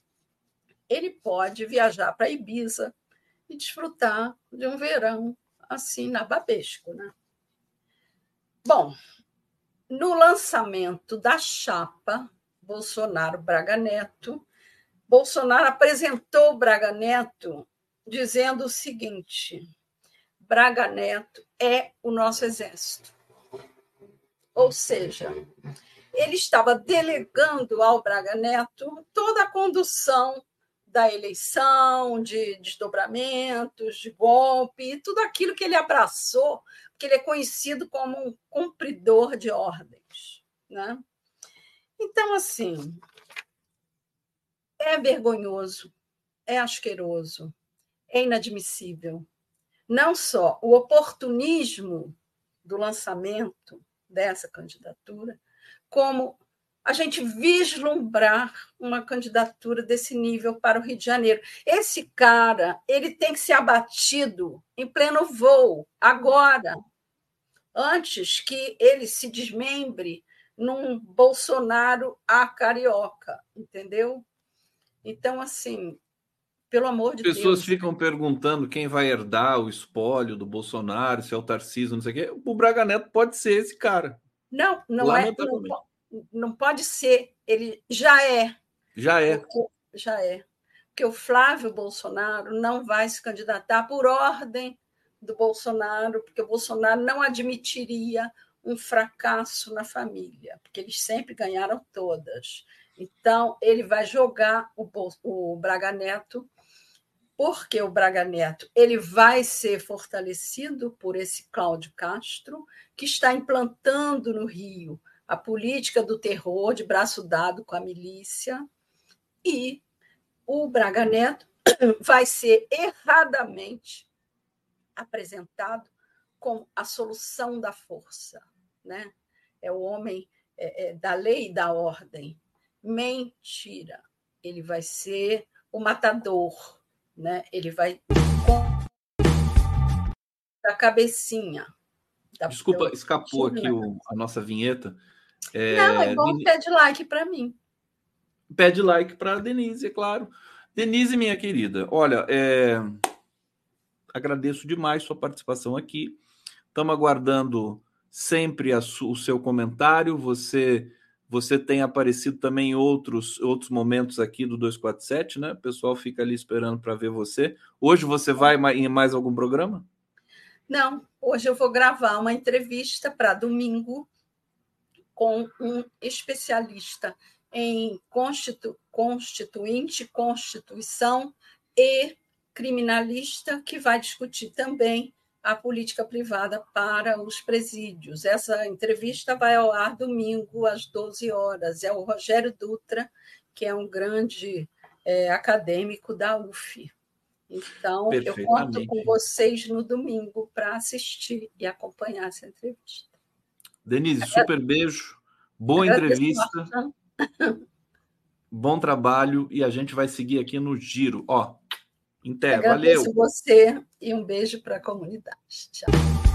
C: ele pode viajar para Ibiza e desfrutar de um verão assim na Babesco, né? Bom, no lançamento da chapa Bolsonaro Braga Neto, Bolsonaro apresentou Braga Neto dizendo o seguinte: Braga Neto é o nosso exército. Ou seja, ele estava delegando ao Braga Neto toda a condução da eleição, de desdobramentos, de golpe, tudo aquilo que ele abraçou, porque ele é conhecido como um cumpridor de ordens. Né? Então, assim, é vergonhoso, é asqueroso, é inadmissível. Não só o oportunismo do lançamento dessa candidatura, como a gente vislumbrar uma candidatura desse nível para o Rio de Janeiro. Esse cara, ele tem que ser abatido em pleno voo, agora, antes que ele se desmembre num Bolsonaro a carioca, entendeu? Então, assim, pelo amor de
A: Pessoas
C: Deus.
A: Pessoas ficam perguntando quem vai herdar o espólio do Bolsonaro, se é o Tarcísio, não sei o quê. O Braga Neto pode ser esse cara.
C: Não, não é. Não, não pode ser. Ele já é.
A: Já é.
C: Porque, já é. Porque o Flávio Bolsonaro não vai se candidatar por ordem do Bolsonaro, porque o Bolsonaro não admitiria um fracasso na família, porque eles sempre ganharam todas. Então, ele vai jogar o, o Braga Neto porque o Braga Neto ele vai ser fortalecido por esse Cláudio Castro, que está implantando no Rio a política do terror de braço dado com a milícia, e o Braga Neto vai ser erradamente apresentado como a solução da força, né? É o homem é, é, da lei e da ordem. Mentira. Ele vai ser o matador, né? Ele vai da cabecinha.
A: Da, Desculpa, escapou aqui o, a nossa vinheta.
C: É, Não, é bom, pede like para mim.
A: Pede like para Denise, é claro. Denise, minha querida, olha, é... agradeço demais sua participação aqui. Estamos aguardando sempre su... o seu comentário. Você Você tem aparecido também em outros, outros momentos aqui do 247, né? O pessoal fica ali esperando para ver você. Hoje você vai em mais algum programa?
C: Não, hoje eu vou gravar uma entrevista para domingo com um especialista em constitu, constituinte, constituição e criminalista, que vai discutir também a política privada para os presídios. Essa entrevista vai ao ar domingo às 12 horas. É o Rogério Dutra, que é um grande é, acadêmico da UF. Então, eu conto com vocês no domingo para assistir e acompanhar essa entrevista.
A: Denise, super beijo, boa entrevista, bom trabalho e a gente vai seguir aqui no giro. Ó, Inter,
C: Agradeço valeu. você e um beijo para a comunidade. Tchau.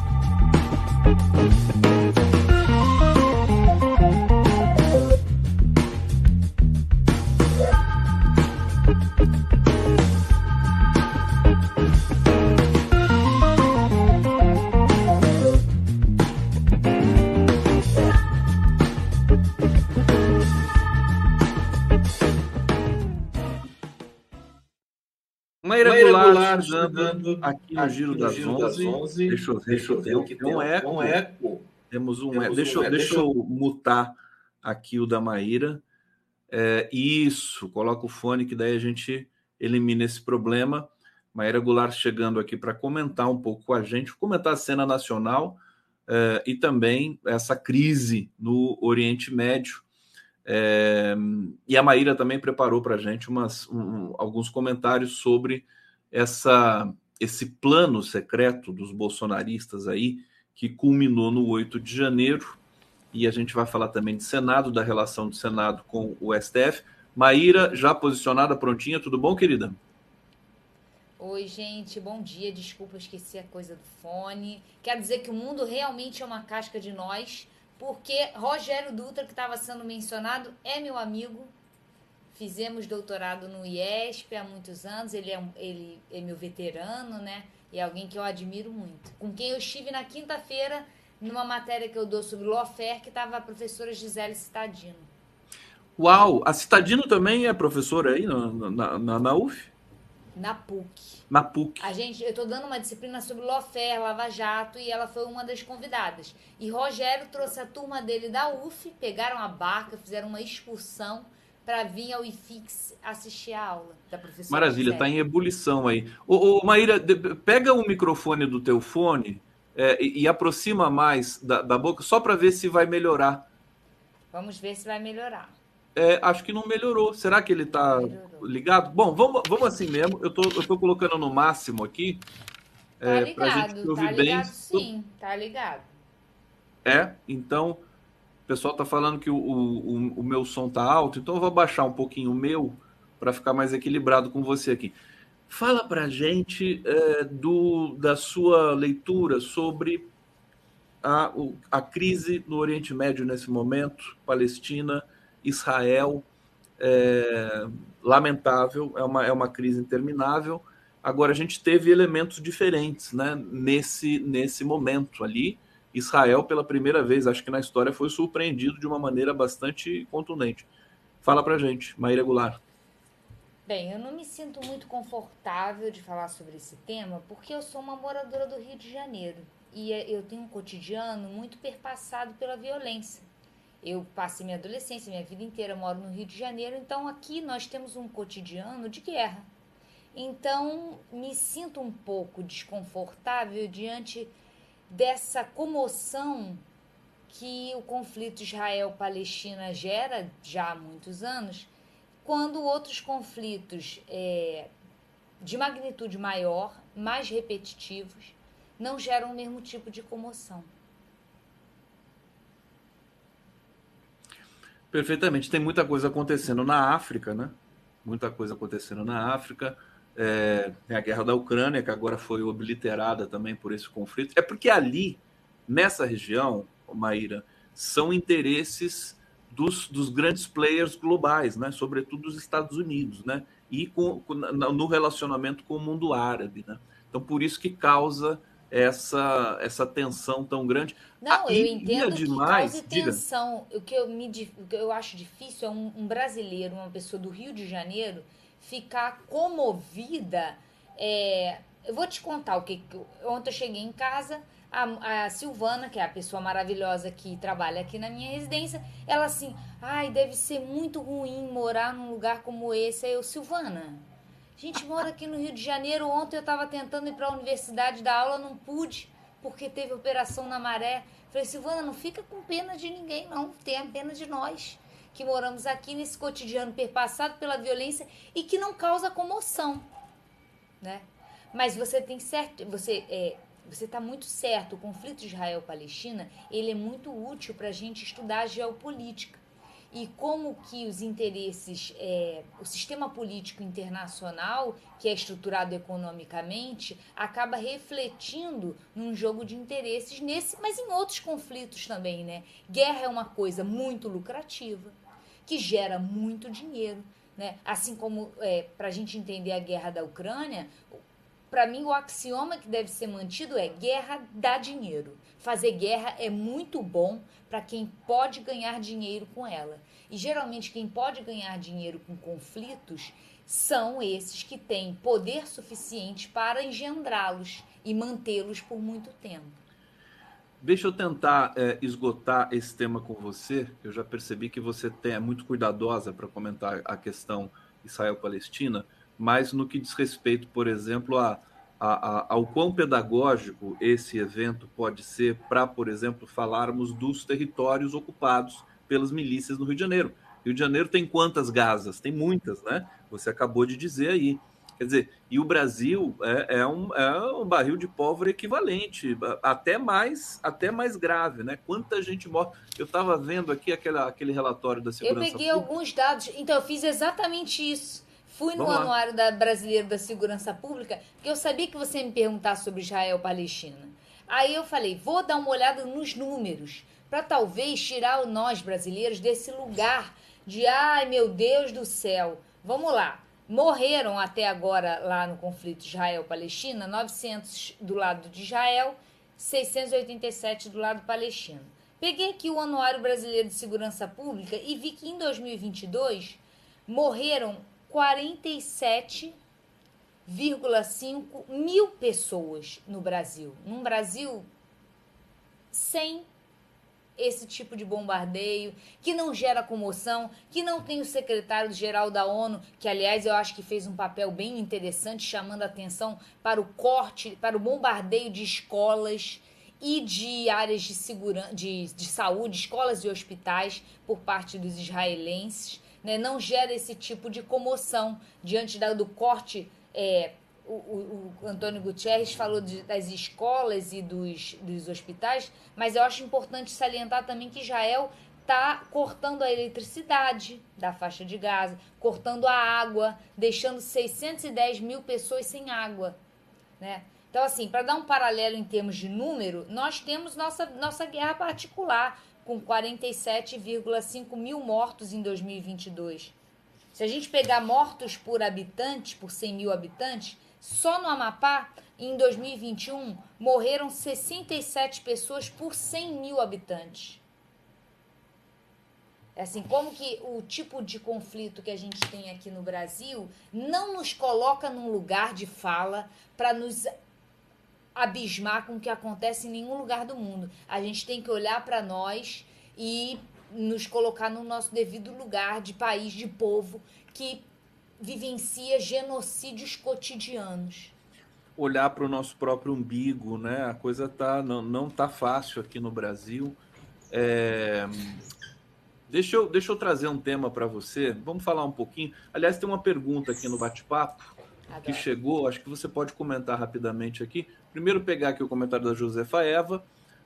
A: Chegando aqui no Giro, das, Giro 11. das 11. Deixa eu ver, deixa eu ver, tem um eco. Um eco. Temos um eco. Deixa, um eco. deixa eu mutar aqui o da Maíra. É, isso, coloca o fone que daí a gente elimina esse problema. Maíra Goulart chegando aqui para comentar um pouco com a gente, comentar a cena nacional é, e também essa crise no Oriente Médio. É, e a Maíra também preparou para a gente umas, um, alguns comentários sobre essa, esse plano secreto dos bolsonaristas aí, que culminou no 8 de janeiro. E a gente vai falar também de Senado, da relação do Senado com o STF. Maíra, já posicionada, prontinha, tudo bom, querida?
D: Oi, gente, bom dia. Desculpa, esqueci a coisa do fone. Quer dizer que o mundo realmente é uma casca de nós porque Rogério Dutra, que estava sendo mencionado, é meu amigo. Fizemos doutorado no IESP há muitos anos, ele é, ele é meu veterano, né? E é alguém que eu admiro muito. Com quem eu estive na quinta-feira, numa matéria que eu dou sobre lawfare, que estava a professora Gisele Citadino.
A: Uau! A Citadino também é professora aí na, na, na, na UF?
D: Na PUC.
A: Na PUC.
D: A gente, eu estou dando uma disciplina sobre Lofer, Lava Jato, e ela foi uma das convidadas. E Rogério trouxe a turma dele da UF, pegaram a barca, fizeram uma excursão para vir ao IFIX assistir a aula da professora.
A: Maravilha, está em ebulição aí. Ô, ô, Maíra, pega o microfone do teu fone é, e, e, aproxima mais da, da boca, só para ver se vai melhorar.
D: Vamos ver se vai melhorar
A: é, acho que não melhorou. Será que ele está ligado? Bom, vamos, vamos assim mesmo. Eu tô, eu tô colocando no máximo aqui.
D: Tá é, ligado, gente ouvir tá ligado bem. sim, tá ligado.
A: É, então pessoal tá falando que o, o, o meu som tá alto, então eu vou baixar um pouquinho o meu para ficar mais equilibrado com você aqui. Fala para gente é, do, da sua leitura sobre a, a crise no Oriente Médio nesse momento, Palestina Israel, é, lamentável, é uma, é uma crise interminável. Agora, a gente teve elementos diferentes né, nesse, nesse momento ali. Israel, pela primeira vez, acho que na história, foi surpreendido de uma maneira bastante contundente. Fala pra gente, Maíra Goulart.
D: Bem, eu não me sinto muito confortável de falar sobre esse tema porque eu sou uma moradora do Rio de Janeiro e é, eu tenho um cotidiano muito perpassado pela violência. Eu passei minha adolescência, minha vida inteira, moro no Rio de Janeiro, então aqui nós temos um cotidiano de guerra. Então, me sinto um pouco desconfortável diante dessa comoção que o conflito Israel-Palestina gera já há muitos anos, quando outros conflitos é, de magnitude maior, mais repetitivos, não geram o mesmo tipo de comoção.
A: Perfeitamente. Tem muita coisa acontecendo na África, né? Muita coisa acontecendo na África. É, a guerra da Ucrânia, que agora foi obliterada também por esse conflito. É porque ali, nessa região, Maíra, são interesses dos, dos grandes players globais, né? sobretudo dos Estados Unidos, né? e com, com, no relacionamento com o mundo árabe. Né? Então, por isso que causa essa essa tensão tão grande.
D: Não, ah, eu entendo demais, que cause tensão. Diga. O que eu, me, o que eu acho difícil é um, um, brasileiro, uma pessoa do Rio de Janeiro, ficar comovida. É, eu vou te contar o que. Ontem eu cheguei em casa, a, a, Silvana, que é a pessoa maravilhosa que trabalha aqui na minha residência, ela assim, ai, deve ser muito ruim morar num lugar como esse. Aí eu, Silvana, a gente mora aqui no Rio de Janeiro. Ontem eu estava tentando ir para a universidade dar aula, não pude, porque teve operação na maré. Falei, Silvana, não fica com pena de ninguém, não. Tenha pena de nós, que moramos aqui nesse cotidiano perpassado pela violência e que não causa comoção, né? Mas você tem certo, você é, você está muito certo. O conflito Israel-Palestina ele é muito útil para a gente estudar a geopolítica e como que os interesses, é, o sistema político internacional, que é estruturado economicamente, acaba refletindo num jogo de interesses nesse, mas em outros conflitos também, né? Guerra é uma coisa muito lucrativa, que gera muito dinheiro, né? Assim como é, para a gente entender a guerra da Ucrânia, para mim, o axioma que deve ser mantido é guerra dá dinheiro. Fazer guerra é muito bom para quem pode ganhar dinheiro com ela. E geralmente, quem pode ganhar dinheiro com conflitos são esses que têm poder suficiente para engendrá-los e mantê-los por muito tempo.
A: Deixa eu tentar é, esgotar esse tema com você. Eu já percebi que você tem, é muito cuidadosa para comentar a questão Israel-Palestina mas no que diz respeito, por exemplo, a, a, a, ao quão pedagógico esse evento pode ser para, por exemplo, falarmos dos territórios ocupados pelas milícias no Rio de Janeiro. Rio de Janeiro tem quantas Gazas? Tem muitas, né? Você acabou de dizer aí. Quer dizer, e o Brasil é, é, um, é um barril de pólvora equivalente, até mais, até mais grave, né? Quanta gente morre. Eu estava vendo aqui aquela, aquele relatório da segurança.
D: Eu peguei pública. alguns dados, então eu fiz exatamente isso. Fui no Anuário da Brasileiro da Segurança Pública, porque eu sabia que você ia me perguntar sobre Israel Palestina. Aí eu falei, vou dar uma olhada nos números, para talvez tirar nós brasileiros desse lugar de ai meu Deus do céu. Vamos lá. Morreram até agora lá no conflito Israel-Palestina 900 do lado de Israel, 687 do lado palestino. Peguei aqui o Anuário Brasileiro de Segurança Pública e vi que em 2022 morreram 47,5 mil pessoas no Brasil. Num Brasil sem esse tipo de bombardeio, que não gera comoção, que não tem o secretário-geral da ONU, que aliás eu acho que fez um papel bem interessante, chamando atenção para o corte, para o bombardeio de escolas e de áreas de, segurança, de, de saúde, escolas e hospitais por parte dos israelenses né, não gera esse tipo de comoção diante da, do corte. É, o, o, Antônio Gutierrez falou de, das escolas e dos, dos hospitais, mas eu acho importante salientar também que Israel está cortando a eletricidade da faixa de Gaza, cortando a água, deixando 610 mil pessoas sem água. Né? Então, assim, para dar um paralelo em termos de número, nós temos nossa, nossa guerra particular com 47,5 mil mortos em 2022. Se a gente pegar mortos por habitante, por 100 mil habitantes, só no Amapá, em 2021, morreram 67 pessoas por 100 mil habitantes. É assim, como que o tipo de conflito que a gente tem aqui no Brasil não nos coloca num lugar de fala para nos abismar com o que acontece em nenhum lugar do mundo. A gente tem que olhar para nós e nos colocar no nosso devido lugar de país, de povo que vivencia genocídios cotidianos.
A: Olhar para o nosso próprio umbigo, né? A coisa tá não, não tá fácil aqui no Brasil. É... Deixa eu, deixa eu trazer um tema para você. Vamos falar um pouquinho. Aliás, tem uma pergunta aqui no bate-papo que chegou, acho que você pode comentar rapidamente aqui. Primeiro pegar aqui o comentário da Josefa Eva.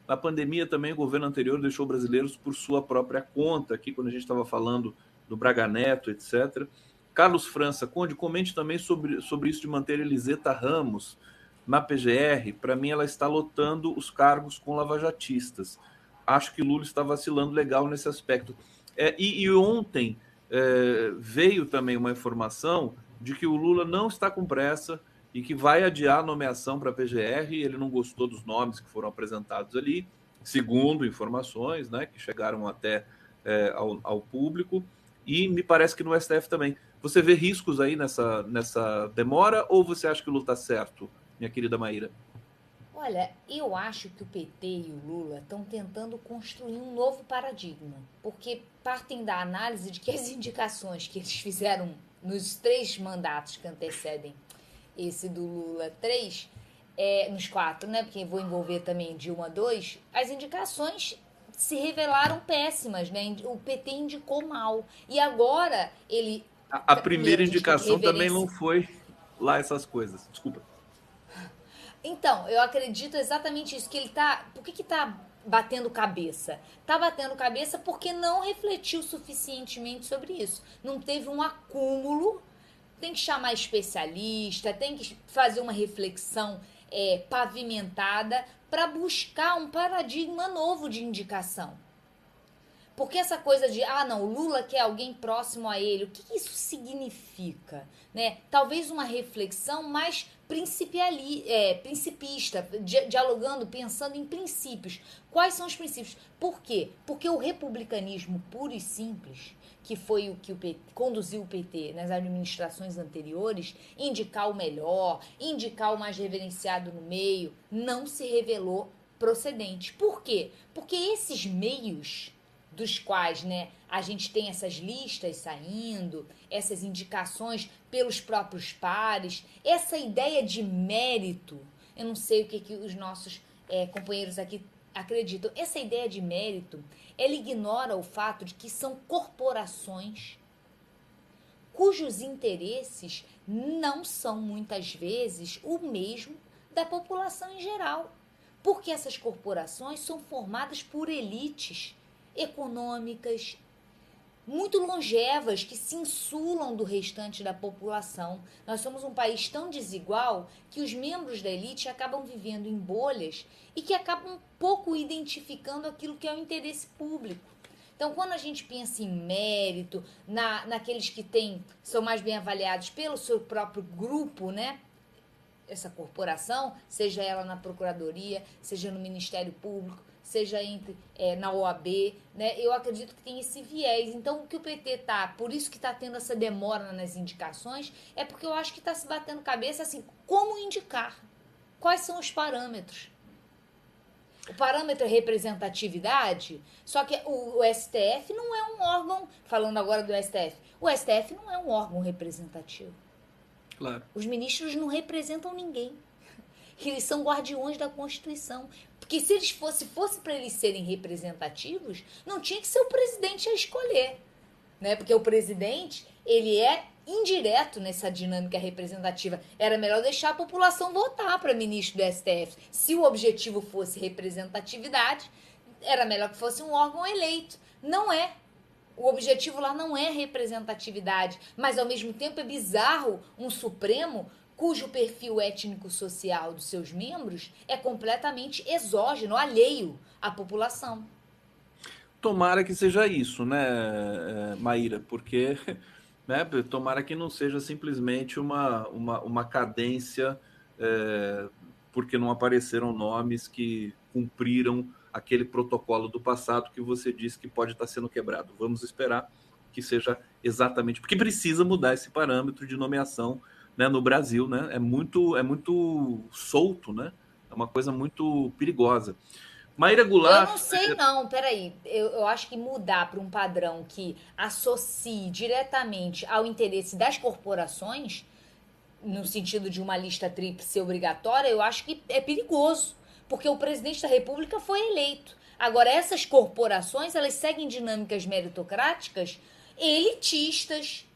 A: Na pandemia também o governo anterior deixou brasileiros por sua própria conta, aqui quando a gente estava falando do Braga Neto, etc. Carlos França, Conde, comente também sobre, sobre isso de manter Eliseta Ramos na PGR. Para mim, ela está lotando os cargos com lavajatistas. Acho que Lula está vacilando legal nesse aspecto. É, e, e, ontem é, veio também uma informação de que o Lula não está com pressa e que vai adiar a nomeação para a PGR. Ele não gostou dos nomes que foram apresentados ali, segundo informações né, que chegaram até é, ao, ao, público, e me parece que no STF também. Você vê riscos aí nessa, nessa demora ou você acha que o Lula está certo, minha querida Maíra?
D: Olha, eu acho que o PT e o Lula estão tentando construir um novo paradigma, porque partem da análise de que as indicações que eles fizeram nos três mandatos que antecedem esse do Lula 3, é, nos quatro, né? Porque vou envolver também Dilma 2, as indicações se revelaram péssimas, né? O PT indicou mal. E agora ele.
A: A, a primeira indicação também não foi lá essas coisas. Desculpa.
D: Então, eu acredito exatamente isso, que ele tá. Por que, que tá batendo cabeça? Tá batendo cabeça porque não refletiu suficientemente sobre isso. Não teve um acúmulo. Tem que chamar especialista, tem que fazer uma reflexão é, pavimentada para buscar um paradigma novo de indicação. Porque essa coisa de, ah, não, o Lula quer alguém próximo a ele, o que isso significa? Né? Talvez uma reflexão mais principiali, é, principista, dialogando, pensando em princípios. Quais são os princípios? Por quê? Porque o republicanismo puro e simples, que foi o que o PT, conduziu o PT nas administrações anteriores, indicar o melhor, indicar o mais reverenciado no meio, não se revelou procedente. Por quê? Porque esses meios dos quais né, a gente tem essas listas saindo, essas indicações pelos próprios pares, essa ideia de mérito. Eu não sei o que, que os nossos é, companheiros aqui acreditam. Essa ideia de mérito, ela ignora o fato de que são corporações cujos interesses não são muitas vezes o mesmo da população em geral. Porque essas corporações são formadas por elites econômicas, muito longevas que se insulam do restante da população. Nós somos um país tão desigual que os membros da elite acabam vivendo em bolhas e que acabam pouco identificando aquilo que é o interesse público. Então, quando a gente pensa em mérito, na, naqueles que têm, são mais bem avaliados pelo seu próprio grupo, né? Essa corporação, seja ela na Procuradoria, seja no Ministério Público, seja entre é, na OAB, né? Eu acredito que tem esse viés. Então, o que o PT tá, por isso que está tendo essa demora nas indicações, é porque eu acho que está se batendo cabeça assim, como indicar? Quais são os parâmetros? O parâmetro é representatividade, só que o, o STF não é um órgão, falando agora do STF, o STF não é um órgão representativo.
A: Claro.
D: Os ministros não representam ninguém. Eles são guardiões da Constituição. Porque se eles fosse fosse para eles serem representativos, não tinha que ser o presidente a escolher, né? Porque o presidente, ele é indireto nessa dinâmica representativa. Era melhor deixar a população votar para ministro do STF. Se o objetivo fosse representatividade, era melhor que fosse um órgão eleito. Não é. O objetivo lá não é representatividade, mas ao mesmo tempo é bizarro um Supremo cujo perfil étnico-social dos seus membros é completamente exógeno, alheio à população.
A: Tomara que seja isso, né, é, Maíra? Porque né, tomara que não seja simplesmente uma, uma, uma cadência é, porque não apareceram nomes que cumpriram aquele protocolo do passado que você disse que pode estar sendo quebrado. Vamos esperar que seja exatamente, porque precisa mudar esse parâmetro de nomeação né, no Brasil, né? É muito, é muito solto, né? É uma coisa muito perigosa. Maíra Goulart.
D: Eu não sei, não, peraí. Eu, eu acho que mudar para um padrão que associe diretamente ao interesse das corporações, no sentido de uma lista tríplice obrigatória, eu acho que é perigoso. Porque o presidente da República foi eleito. Agora, essas corporações, elas seguem dinâmicas meritocráticas elitistas,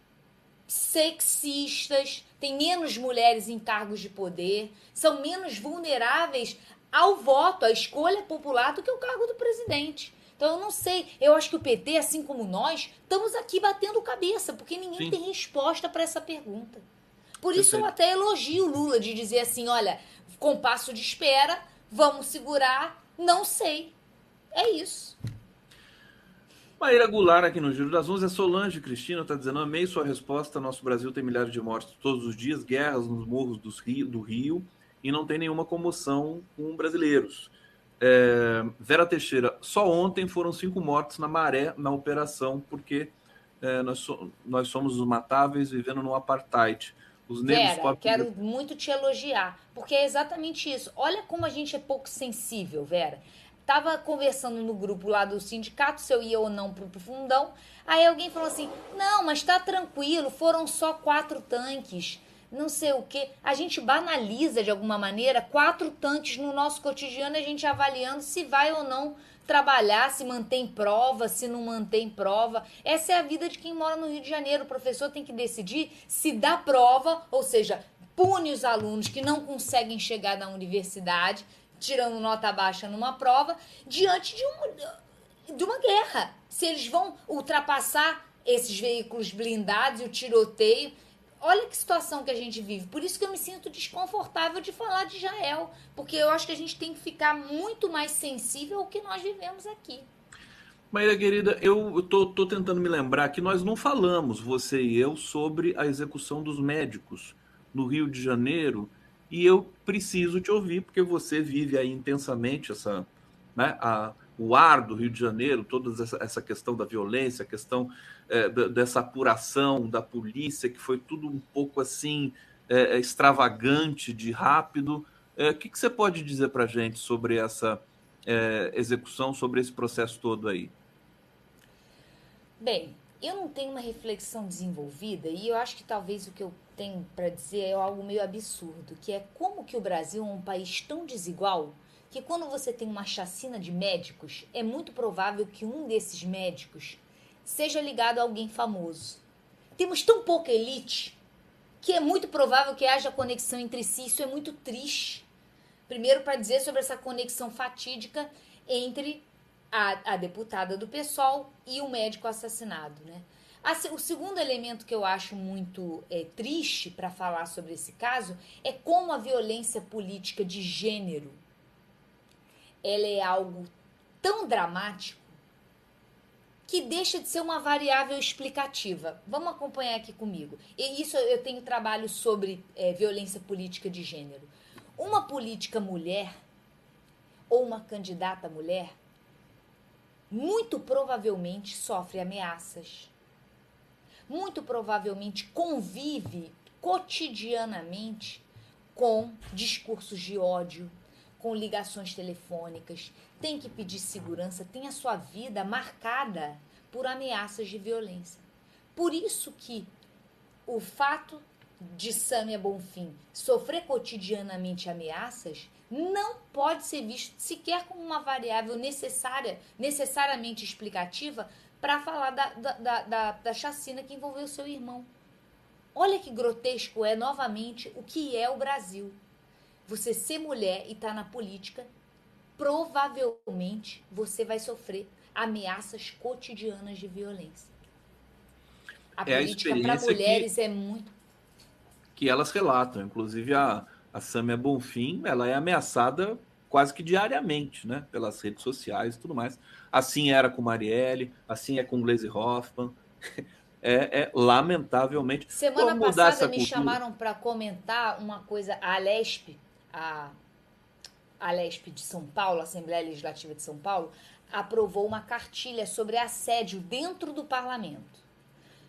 D: sexistas, tem menos mulheres em cargos de poder, são menos vulneráveis ao voto, à escolha popular do que o cargo do presidente. Então eu não sei, eu acho que o PT, assim como nós, estamos aqui batendo cabeça, porque ninguém Sim. tem resposta para essa pergunta. Por Perfeito. isso eu até elogio o Lula de dizer assim, olha, compasso de espera, vamos segurar, não sei. É isso.
A: Maíra Goulart aqui no Giro das Onze. A Solange Cristina está dizendo: amei sua resposta. Nosso Brasil tem milhares de mortes todos os dias, guerras nos morros do Rio, do Rio e não tem nenhuma comoção com brasileiros. É, Vera Teixeira, só ontem foram cinco mortes na maré na operação, porque é, nós, so, nós somos os matáveis vivendo no apartheid.
D: Os negros Vera, quero muito te elogiar, porque é exatamente isso. Olha como a gente é pouco sensível, Vera. Tava conversando no grupo lá do sindicato se eu ia ou não pro, fundão. Aí alguém falou assim: não, mas tá tranquilo, foram só quatro tanques não sei o que. A gente banaliza de alguma maneira quatro tanques no nosso cotidiano, a gente avaliando se vai ou não trabalhar, se mantém prova, se não mantém prova. Essa é a vida de quem mora no Rio de Janeiro. O professor tem que decidir se dá prova, ou seja, pune os alunos que não conseguem chegar na universidade, tirando nota baixa numa prova, diante de uma, de uma guerra. Se eles vão ultrapassar esses veículos blindados e o tiroteio olha que situação que a gente vive. Por isso que eu me sinto desconfortável de falar de Israel, porque eu acho que a gente tem que ficar muito mais sensível ao que nós vivemos aqui.
A: Maíra querida, eu tô, tô tentando me lembrar que nós não falamos, você e eu, sobre a execução dos médicos no Rio de Janeiro, e eu preciso te ouvir, porque você vive aí intensamente essa, né, a, o ar do Rio de Janeiro, toda essa, essa questão da violência, a questão é, dessa apuração da polícia, que foi tudo um pouco assim é, é extravagante, de rápido. É, o que, que, você pode dizer para a gente sobre essa é, execução, sobre esse processo todo aí?
D: Bem, eu não tenho uma reflexão desenvolvida e eu acho que talvez o que eu tenho para dizer é algo meio absurdo, que é como que o Brasil é um país tão desigual que quando você tem uma chacina de médicos, é muito provável que um desses médicos seja ligado a alguém famoso. Temos tão pouca elite que é muito provável que haja conexão entre si. Isso é muito triste. Primeiro, para dizer sobre essa conexão fatídica entre a, a deputada do PSOL e o médico assassinado. Né? O segundo elemento que eu acho muito é, triste para falar sobre esse caso é como a violência política de gênero ela é algo tão dramático que deixa de ser uma variável explicativa. Vamos acompanhar aqui comigo. E isso eu tenho trabalho sobre é, violência política de gênero. Uma política mulher ou uma candidata mulher muito provavelmente sofre ameaças. Muito provavelmente convive cotidianamente com discursos de ódio, com ligações telefônicas, tem que pedir segurança, tem a sua vida marcada por ameaças de violência. Por isso que o fato de Sâmia Bonfim sofrer cotidianamente ameaças não pode ser visto sequer como uma variável necessária, necessariamente explicativa para falar da, da, da, da, chacina que envolveu seu irmão. Olha que grotesco é novamente o que é o Brasil. Você ser mulher e estar tá na política provavelmente você vai sofrer ameaças cotidianas de violência. A é política para mulheres que, é muito.
A: Que elas relatam. Inclusive, a, a Samia Bonfim ela é ameaçada quase que diariamente, né? Pelas redes sociais e tudo mais. Assim era com Marielle, assim é com Glaze Hoffman. É, é, lamentavelmente.
D: Semana passada me chamaram para comentar uma coisa. A Alesp, a a LESP de São Paulo, a Assembleia Legislativa de São Paulo, aprovou uma cartilha sobre assédio dentro do parlamento.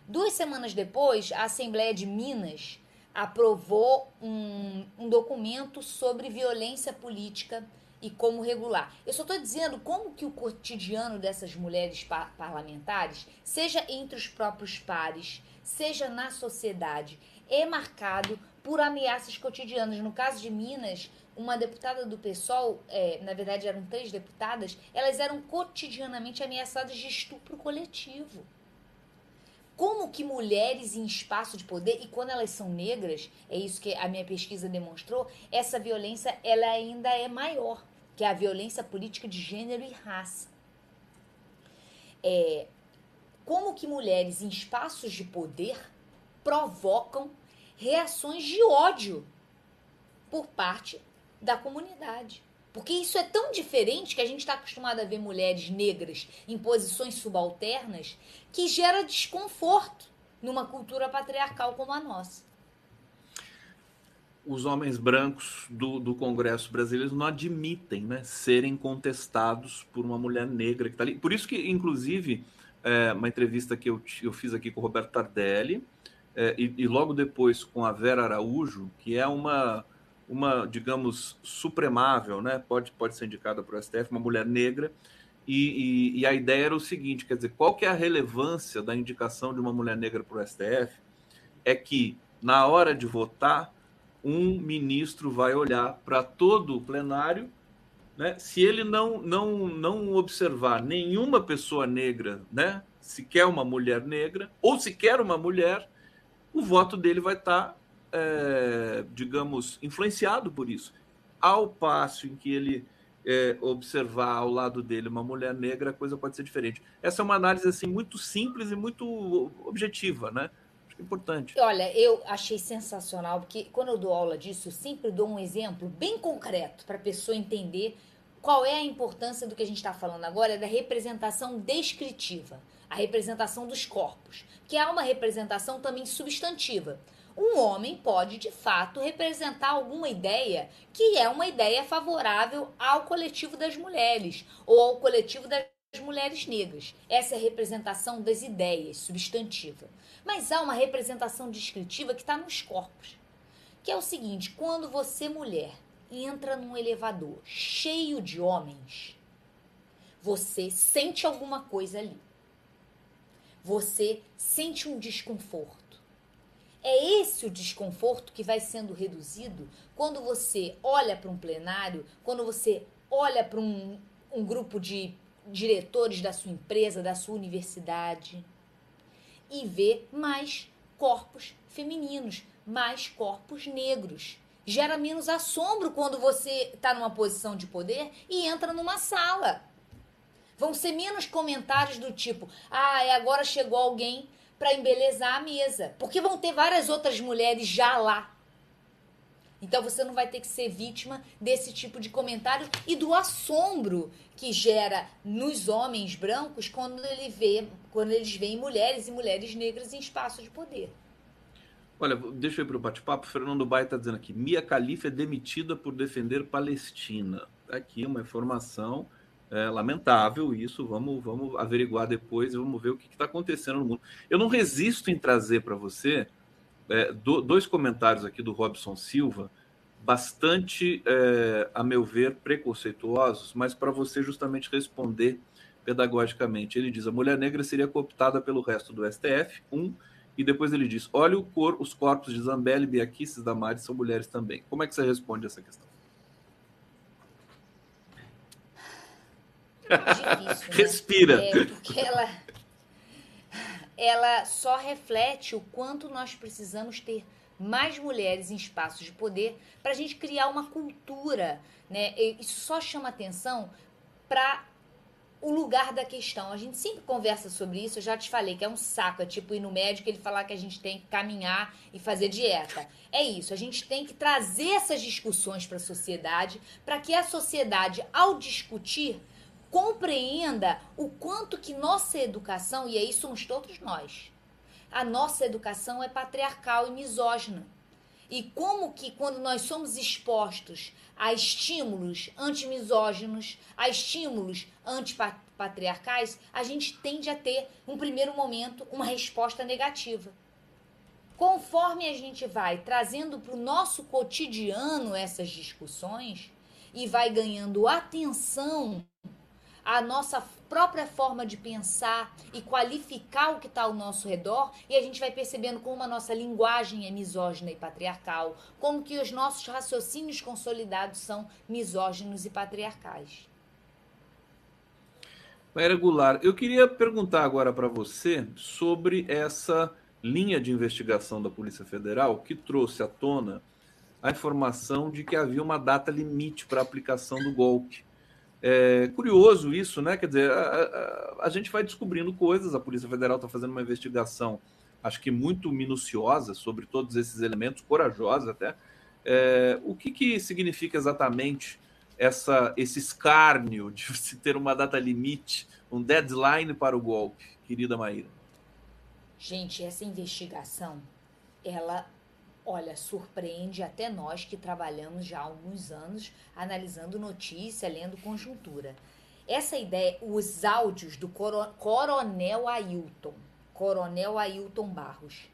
D: Duas semanas depois, a Assembleia de Minas aprovou um, um documento sobre violência política e como regular. Eu só estou dizendo como que o cotidiano dessas mulheres par parlamentares, seja entre os próprios pares, seja na sociedade, é marcado por ameaças cotidianas. No caso de Minas, uma deputada do PSOL, é, na verdade eram três deputadas, elas eram cotidianamente ameaçadas de estupro coletivo. Como que mulheres em espaço de poder, e quando elas são negras, é isso que a minha pesquisa demonstrou, essa violência ela ainda é maior, que é a violência política de gênero e raça. É, como que mulheres em espaços de poder provocam reações de ódio por parte da comunidade. Porque isso é tão diferente que a gente está acostumado a ver mulheres negras em posições subalternas que gera desconforto numa cultura patriarcal como a nossa.
A: Os homens brancos do, do Congresso brasileiro não admitem né, serem contestados por uma mulher negra que está ali. Por isso que, inclusive, é, uma entrevista que eu, eu fiz aqui com o Roberto Tardelli, é, e, e logo depois com a Vera Araújo, que é uma uma, digamos, supremável, né? Pode, pode ser indicada para o STF, uma mulher negra. E, e, e, a ideia era o seguinte: quer dizer, qual que é a relevância da indicação de uma mulher negra para o STF? É que, na hora de votar, um ministro vai olhar para todo o plenário. Né? Se ele não, não, não observar nenhuma pessoa negra, né? sequer uma mulher negra, ou sequer uma mulher, o voto dele vai estar tá é, digamos, influenciado por isso. Ao passo em que ele é, observar ao lado dele uma mulher negra, a coisa pode ser diferente. Essa é uma análise assim muito simples e muito objetiva, né? É importante.
D: Olha, eu achei sensacional, porque quando eu dou aula disso, eu sempre dou um exemplo bem concreto para a pessoa entender qual é a importância do que a gente está falando agora, da representação descritiva, a representação dos corpos, que é uma representação também substantiva um homem pode de fato representar alguma ideia que é uma ideia favorável ao coletivo das mulheres ou ao coletivo das mulheres negras. Essa é a representação das ideias, substantiva. Mas há uma representação descritiva que está nos corpos, que é o seguinte: quando você, mulher, entra num elevador cheio de homens, você sente alguma coisa ali. Você sente um desconforto é esse o desconforto que vai sendo reduzido quando você olha para um plenário, quando você olha para um, um grupo de diretores da sua empresa, da sua universidade e vê mais corpos femininos, mais corpos negros. Gera menos assombro quando você está numa posição de poder e entra numa sala. Vão ser menos comentários do tipo: ah, agora chegou alguém para embelezar a mesa, porque vão ter várias outras mulheres já lá. Então você não vai ter que ser vítima desse tipo de comentário e do assombro que gera nos homens brancos quando ele vê, quando eles veem mulheres e mulheres negras em espaço de poder.
A: Olha, deixa eu ir para o bate-papo. Fernando Baia está dizendo aqui: Mia Khalifa é demitida por defender Palestina. Tá aqui uma informação é lamentável isso, vamos, vamos averiguar depois e vamos ver o que está acontecendo no mundo. Eu não resisto em trazer para você é, do, dois comentários aqui do Robson Silva, bastante, é, a meu ver, preconceituosos, mas para você justamente responder pedagogicamente. Ele diz: a mulher negra seria cooptada pelo resto do STF, um, e depois ele diz: olha o cor, os corpos de Zambelli, Biaquices, Damares são mulheres também. Como é que você responde essa questão?
D: Difícil. Né?
A: Respira.
D: É, porque ela, ela só reflete o quanto nós precisamos ter mais mulheres em espaços de poder para a gente criar uma cultura. Né? Isso só chama atenção para o lugar da questão. A gente sempre conversa sobre isso, eu já te falei que é um saco, é tipo ir no médico e ele falar que a gente tem que caminhar e fazer dieta. É isso, a gente tem que trazer essas discussões para a sociedade, para que a sociedade, ao discutir, compreenda o quanto que nossa educação, e aí somos todos nós, a nossa educação é patriarcal e misógina. E como que quando nós somos expostos a estímulos antimisóginos, a estímulos antipatriarcais, a gente tende a ter, um primeiro momento, uma resposta negativa. Conforme a gente vai trazendo para o nosso cotidiano essas discussões e vai ganhando atenção a nossa própria forma de pensar e qualificar o que está ao nosso redor, e a gente vai percebendo como a nossa linguagem é misógina e patriarcal, como que os nossos raciocínios consolidados são misóginos e patriarcais.
A: Maíra Goulart, eu queria perguntar agora para você sobre essa linha de investigação da Polícia Federal que trouxe à tona a informação de que havia uma data limite para a aplicação do golpe. É curioso isso, né? Quer dizer, a, a, a gente vai descobrindo coisas, a Polícia Federal está fazendo uma investigação, acho que muito minuciosa sobre todos esses elementos, corajosa até. É, o que, que significa exatamente essa, esse escárnio de se ter uma data limite, um deadline para o golpe, querida Maíra?
D: Gente, essa investigação, ela, olha, surpreende até nós que trabalhamos já há alguns anos analisando notícia, lendo conjuntura. Essa ideia, os áudios do Coronel Ailton, Coronel Ailton Barros,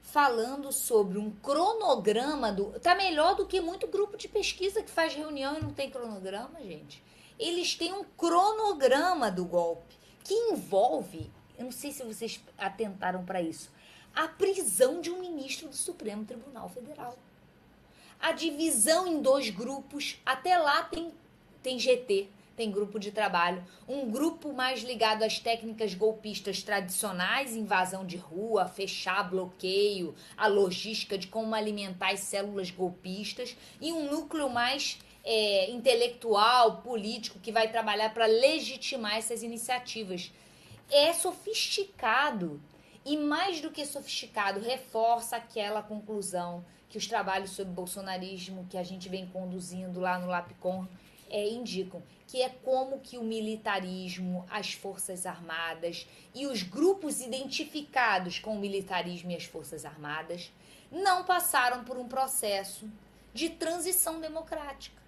D: falando sobre um cronograma do. Tá melhor do que muito grupo de pesquisa que faz reunião e não tem cronograma, gente. Eles têm um cronograma do golpe que envolve, eu não sei se vocês atentaram para isso, a prisão de um ministro do Supremo Tribunal Federal. A divisão em dois grupos, até lá tem, tem GT, tem grupo de trabalho. Um grupo mais ligado às técnicas golpistas tradicionais, invasão de rua, fechar bloqueio, a logística de como alimentar as células golpistas. E um núcleo mais é, intelectual, político, que vai trabalhar para legitimar essas iniciativas. É sofisticado. E mais do que sofisticado, reforça aquela conclusão que os trabalhos sobre bolsonarismo que a gente vem conduzindo lá no LAPCON é, indicam que é como que o militarismo, as forças armadas e os grupos identificados com o militarismo e as forças armadas não passaram por um processo de transição democrática.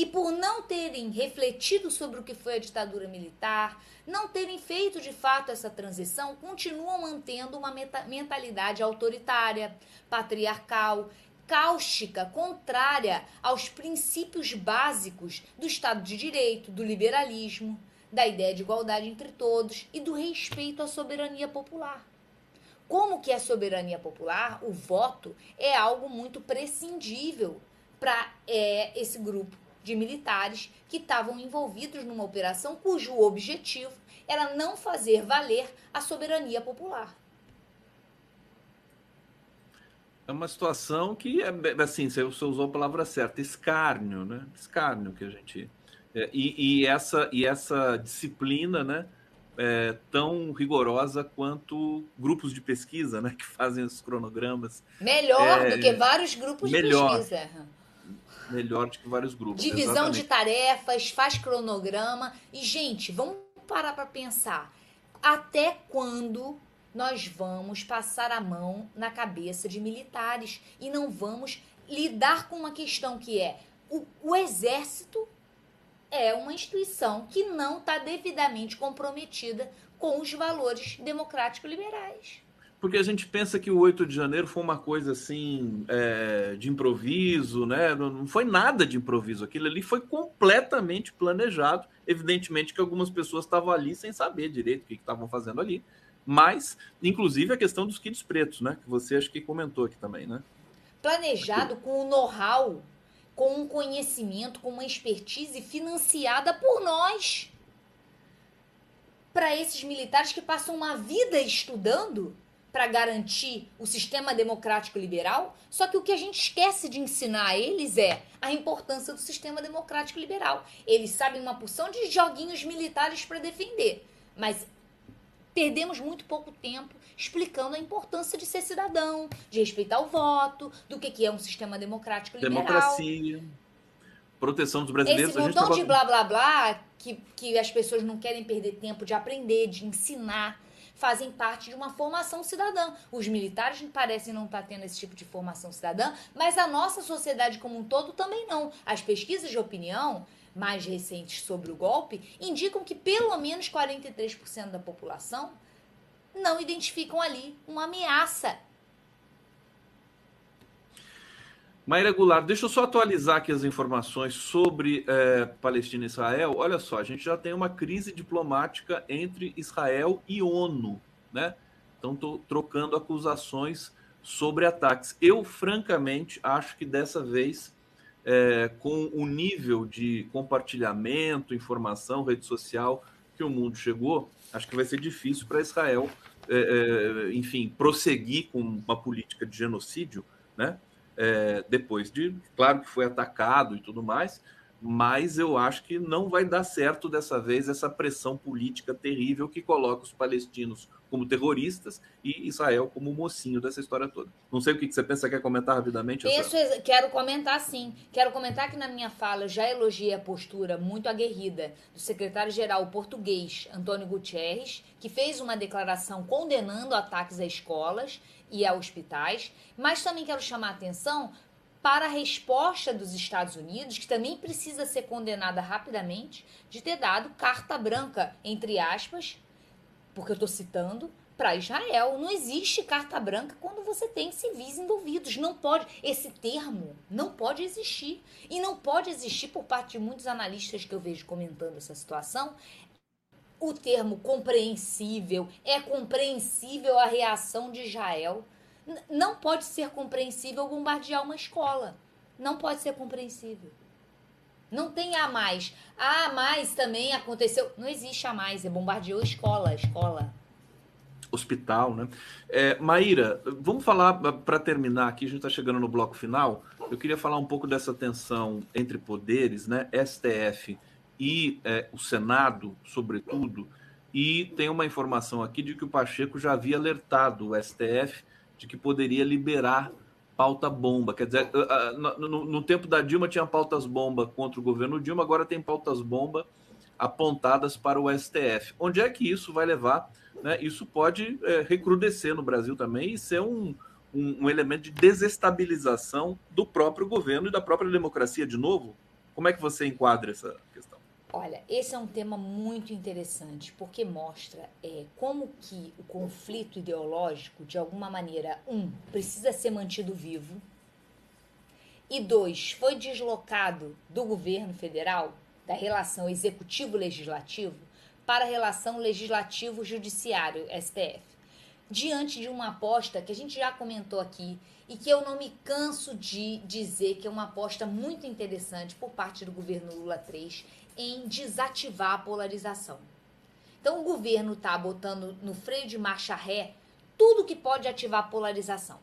D: E por não terem refletido sobre o que foi a ditadura militar, não terem feito de fato essa transição, continuam mantendo uma mentalidade autoritária, patriarcal, cáustica, contrária aos princípios básicos do Estado de Direito, do liberalismo, da ideia de igualdade entre todos e do respeito à soberania popular. Como que é soberania popular, o voto é algo muito prescindível para é, esse grupo de militares que estavam envolvidos numa operação cujo objetivo era não fazer valer a soberania popular.
A: é uma situação que é assim, você usou a palavra certa, escárnio, né? Escárnio que a gente. É, e, e, essa, e essa disciplina, né? É, tão rigorosa quanto grupos de pesquisa, né? Que fazem os cronogramas.
D: Melhor é, do que vários grupos melhor, de pesquisa.
A: Melhor do que vários grupos.
D: Divisão exatamente. de tarefas, faz cronograma. E, gente, vamos parar para pensar. Até quando nós vamos passar a mão na cabeça de militares e não vamos lidar com uma questão que é o, o exército é uma instituição que não está devidamente comprometida com os valores democráticos liberais.
A: Porque a gente pensa que o 8 de janeiro foi uma coisa assim é, de improviso, né? Não foi nada de improviso. Aquilo ali foi completamente planejado. Evidentemente que algumas pessoas estavam ali sem saber direito o que estavam fazendo ali mas, inclusive, a questão dos kits pretos, né? Que você acho que comentou aqui também, né?
D: Planejado com o know-how, com um conhecimento, com uma expertise financiada por nós. Para esses militares que passam uma vida estudando para garantir o sistema democrático liberal, só que o que a gente esquece de ensinar a eles é a importância do sistema democrático liberal. Eles sabem uma porção de joguinhos militares para defender, mas perdemos muito pouco tempo explicando a importância de ser cidadão, de respeitar o voto, do que, que é um sistema democrático liberal.
A: Democracia, proteção dos brasileiros.
D: Esse montão tava... de blá blá blá que, que as pessoas não querem perder tempo de aprender, de ensinar, fazem parte de uma formação cidadã. Os militares parecem não estar tendo esse tipo de formação cidadã, mas a nossa sociedade como um todo também não. As pesquisas de opinião mais recentes sobre o golpe indicam que pelo menos 43% da população não identificam ali uma ameaça.
A: Maíra Goulart, deixa eu só atualizar aqui as informações sobre é, Palestina e Israel. Olha só, a gente já tem uma crise diplomática entre Israel e ONU, né? Então, estou trocando acusações sobre ataques. Eu, francamente, acho que dessa vez é, com o nível de compartilhamento, informação, rede social que o mundo chegou, acho que vai ser difícil para Israel, é, enfim, prosseguir com uma política de genocídio, né? É, depois de, claro que foi atacado e tudo mais, mas eu acho que não vai dar certo dessa vez essa pressão política terrível que coloca os palestinos como terroristas e Israel como mocinho dessa história toda. Não sei o que você pensa, quer comentar rapidamente?
D: Penso. Quero comentar sim. Quero comentar que na minha fala já elogiei a postura muito aguerrida do secretário-geral português Antônio Gutierrez, que fez uma declaração condenando ataques a escolas e a hospitais, mas também quero chamar a atenção para a resposta dos Estados Unidos, que também precisa ser condenada rapidamente, de ter dado carta branca, entre aspas, porque eu estou citando, para Israel. Não existe carta branca quando você tem civis envolvidos. Não pode. Esse termo não pode existir. E não pode existir por parte de muitos analistas que eu vejo comentando essa situação. O termo compreensível. É compreensível a reação de Israel. Não pode ser compreensível bombardear uma escola. Não pode ser compreensível. Não tem a mais. A mais também aconteceu. Não existe a mais. É bombardeou escola, escola.
A: Hospital, né? É, Maíra, vamos falar para terminar aqui. A gente está chegando no bloco final. Eu queria falar um pouco dessa tensão entre poderes, né? STF e é, o Senado, sobretudo. E tem uma informação aqui de que o Pacheco já havia alertado o STF de que poderia liberar pauta bomba. Quer dizer, no, tempo da Dilma tinha pautas bomba contra o governo Dilma, agora tem pautas bomba apontadas para o STF. Onde é que isso vai levar? Né? Isso pode é, recrudescer no Brasil também e ser um, um, um, elemento de desestabilização do próprio governo e da própria democracia de novo. Como é que você enquadra essa questão?
D: Olha, esse é um tema muito interessante porque mostra é, como que o conflito ideológico, de alguma maneira, um, precisa ser mantido vivo e dois, foi deslocado do governo federal, da relação executivo-legislativo, para a relação legislativo-judiciário, STF. Diante de uma aposta que a gente já comentou aqui e que eu não me canso de dizer que é uma aposta muito interessante por parte do governo Lula 3 em desativar a polarização. Então o governo está botando no freio de marcha ré tudo que pode ativar a polarização.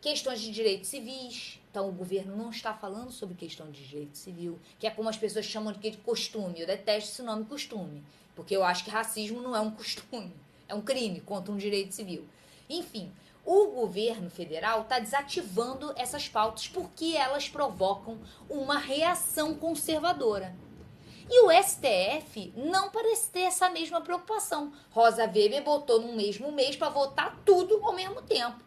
D: Questões de direitos civis. Então o governo não está falando sobre questão de direito civil, que é como as pessoas chamam de costume. Eu detesto esse nome costume, porque eu acho que racismo não é um costume, é um crime contra um direito civil. Enfim, o governo federal está desativando essas pautas porque elas provocam uma reação conservadora. E o STF não parece ter essa mesma preocupação. Rosa Weber botou no mesmo mês para votar tudo ao mesmo tempo.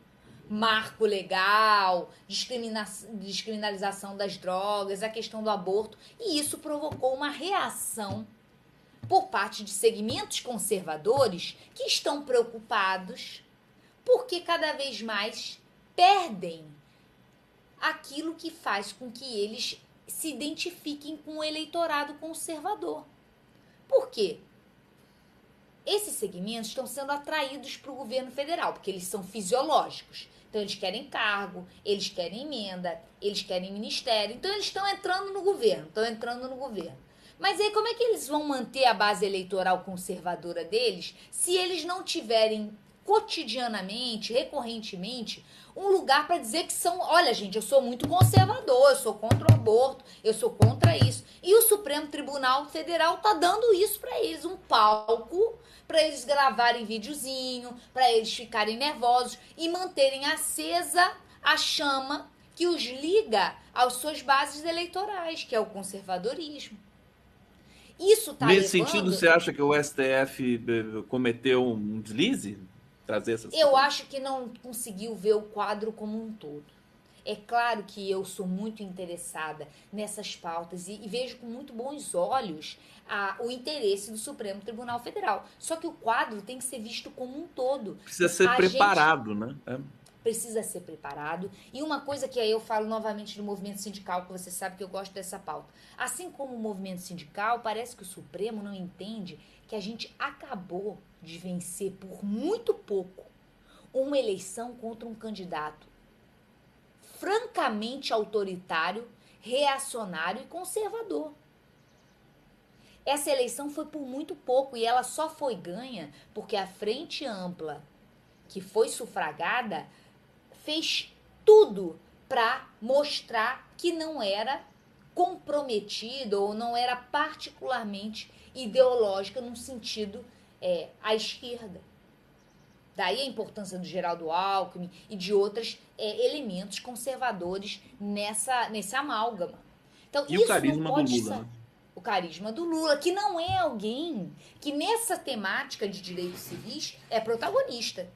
D: Marco legal, descriminalização das drogas, a questão do aborto. E isso provocou uma reação por parte de segmentos conservadores que estão preocupados porque cada vez mais perdem aquilo que faz com que eles se identifiquem com o eleitorado conservador. Por quê? Esses segmentos estão sendo atraídos para o governo federal, porque eles são fisiológicos. Então, eles querem cargo, eles querem emenda, eles querem ministério. Então, eles estão entrando no governo, estão entrando no governo. Mas aí, como é que eles vão manter a base eleitoral conservadora deles se eles não tiverem cotidianamente, recorrentemente, um lugar para dizer que são, olha, gente, eu sou muito conservador, eu sou contra o aborto, eu sou contra isso. E o Supremo Tribunal Federal tá dando isso para eles, um palco para eles gravarem videozinho, para eles ficarem nervosos e manterem acesa a chama que os liga às suas bases eleitorais, que é o conservadorismo.
A: Isso tá Nesse levando... sentido, você acha que o STF eh, cometeu um deslize? Trazer essas
D: Eu acho que não conseguiu ver o quadro como um todo. É claro que eu sou muito interessada nessas pautas e, e vejo com muito bons olhos a, o interesse do Supremo Tribunal Federal. Só que o quadro tem que ser visto como um todo.
A: Precisa ser a preparado, gente... né? É
D: precisa ser preparado. E uma coisa que aí eu falo novamente do movimento sindical, que você sabe que eu gosto dessa pauta. Assim como o movimento sindical, parece que o Supremo não entende que a gente acabou de vencer por muito pouco uma eleição contra um candidato francamente autoritário, reacionário e conservador. Essa eleição foi por muito pouco e ela só foi ganha porque a frente ampla que foi sufragada fez tudo para mostrar que não era comprometida ou não era particularmente ideológica no sentido é, à esquerda. Daí a importância do Geraldo Alckmin e de outros é, elementos conservadores nessa, nesse amálgama. Então,
A: e o carisma do Lula. Né?
D: O carisma do Lula, que não é alguém que nessa temática de direitos civis é protagonista.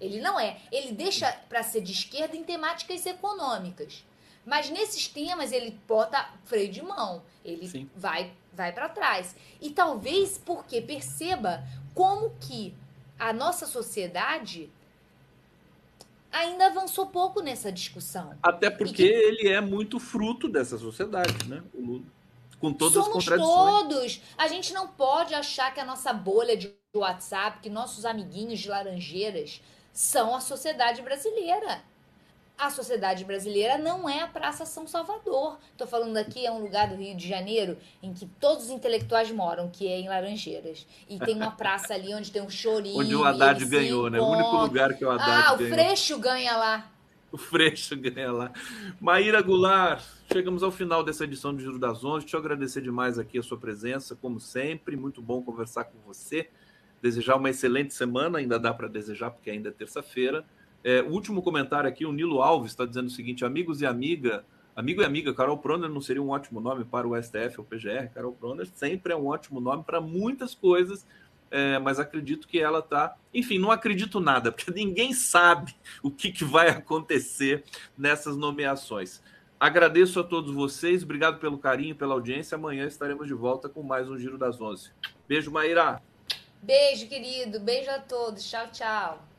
D: Ele não é. Ele deixa para ser de esquerda em temáticas econômicas. Mas nesses temas ele bota freio de mão. Ele Sim. vai vai para trás. E talvez porque perceba como que a nossa sociedade ainda avançou pouco nessa discussão.
A: Até porque que... ele é muito fruto dessa sociedade, né? O Lula. Com todas Somos as contradições.
D: todos. A gente não pode achar que a nossa bolha de WhatsApp, que nossos amiguinhos de laranjeiras são a sociedade brasileira a sociedade brasileira não é a Praça São Salvador. Estou falando aqui, é um lugar do Rio de Janeiro em que todos os intelectuais moram, que é em Laranjeiras. E tem uma praça ali onde tem um chorinho.
A: Onde o Haddad ganhou, né? O único lugar que o Haddad ganhou. Ah,
D: o ganhou. Freixo ganha lá.
A: O Freixo ganha lá. Maíra Goulart, chegamos ao final dessa edição do Giro das Onze. Deixa eu agradecer demais aqui a sua presença, como sempre. Muito bom conversar com você. Desejar uma excelente semana, ainda dá para desejar, porque ainda é terça-feira. É, o último comentário aqui, o Nilo Alves está dizendo o seguinte: amigos e amiga, amigo e amiga, Carol Proner não seria um ótimo nome para o STF ou PGR? Carol Proner sempre é um ótimo nome para muitas coisas, é, mas acredito que ela está. Enfim, não acredito nada, porque ninguém sabe o que, que vai acontecer nessas nomeações. Agradeço a todos vocês, obrigado pelo carinho, pela audiência. Amanhã estaremos de volta com mais um Giro das Onze. Beijo, Maíra.
D: Beijo, querido. Beijo a todos. Tchau, tchau.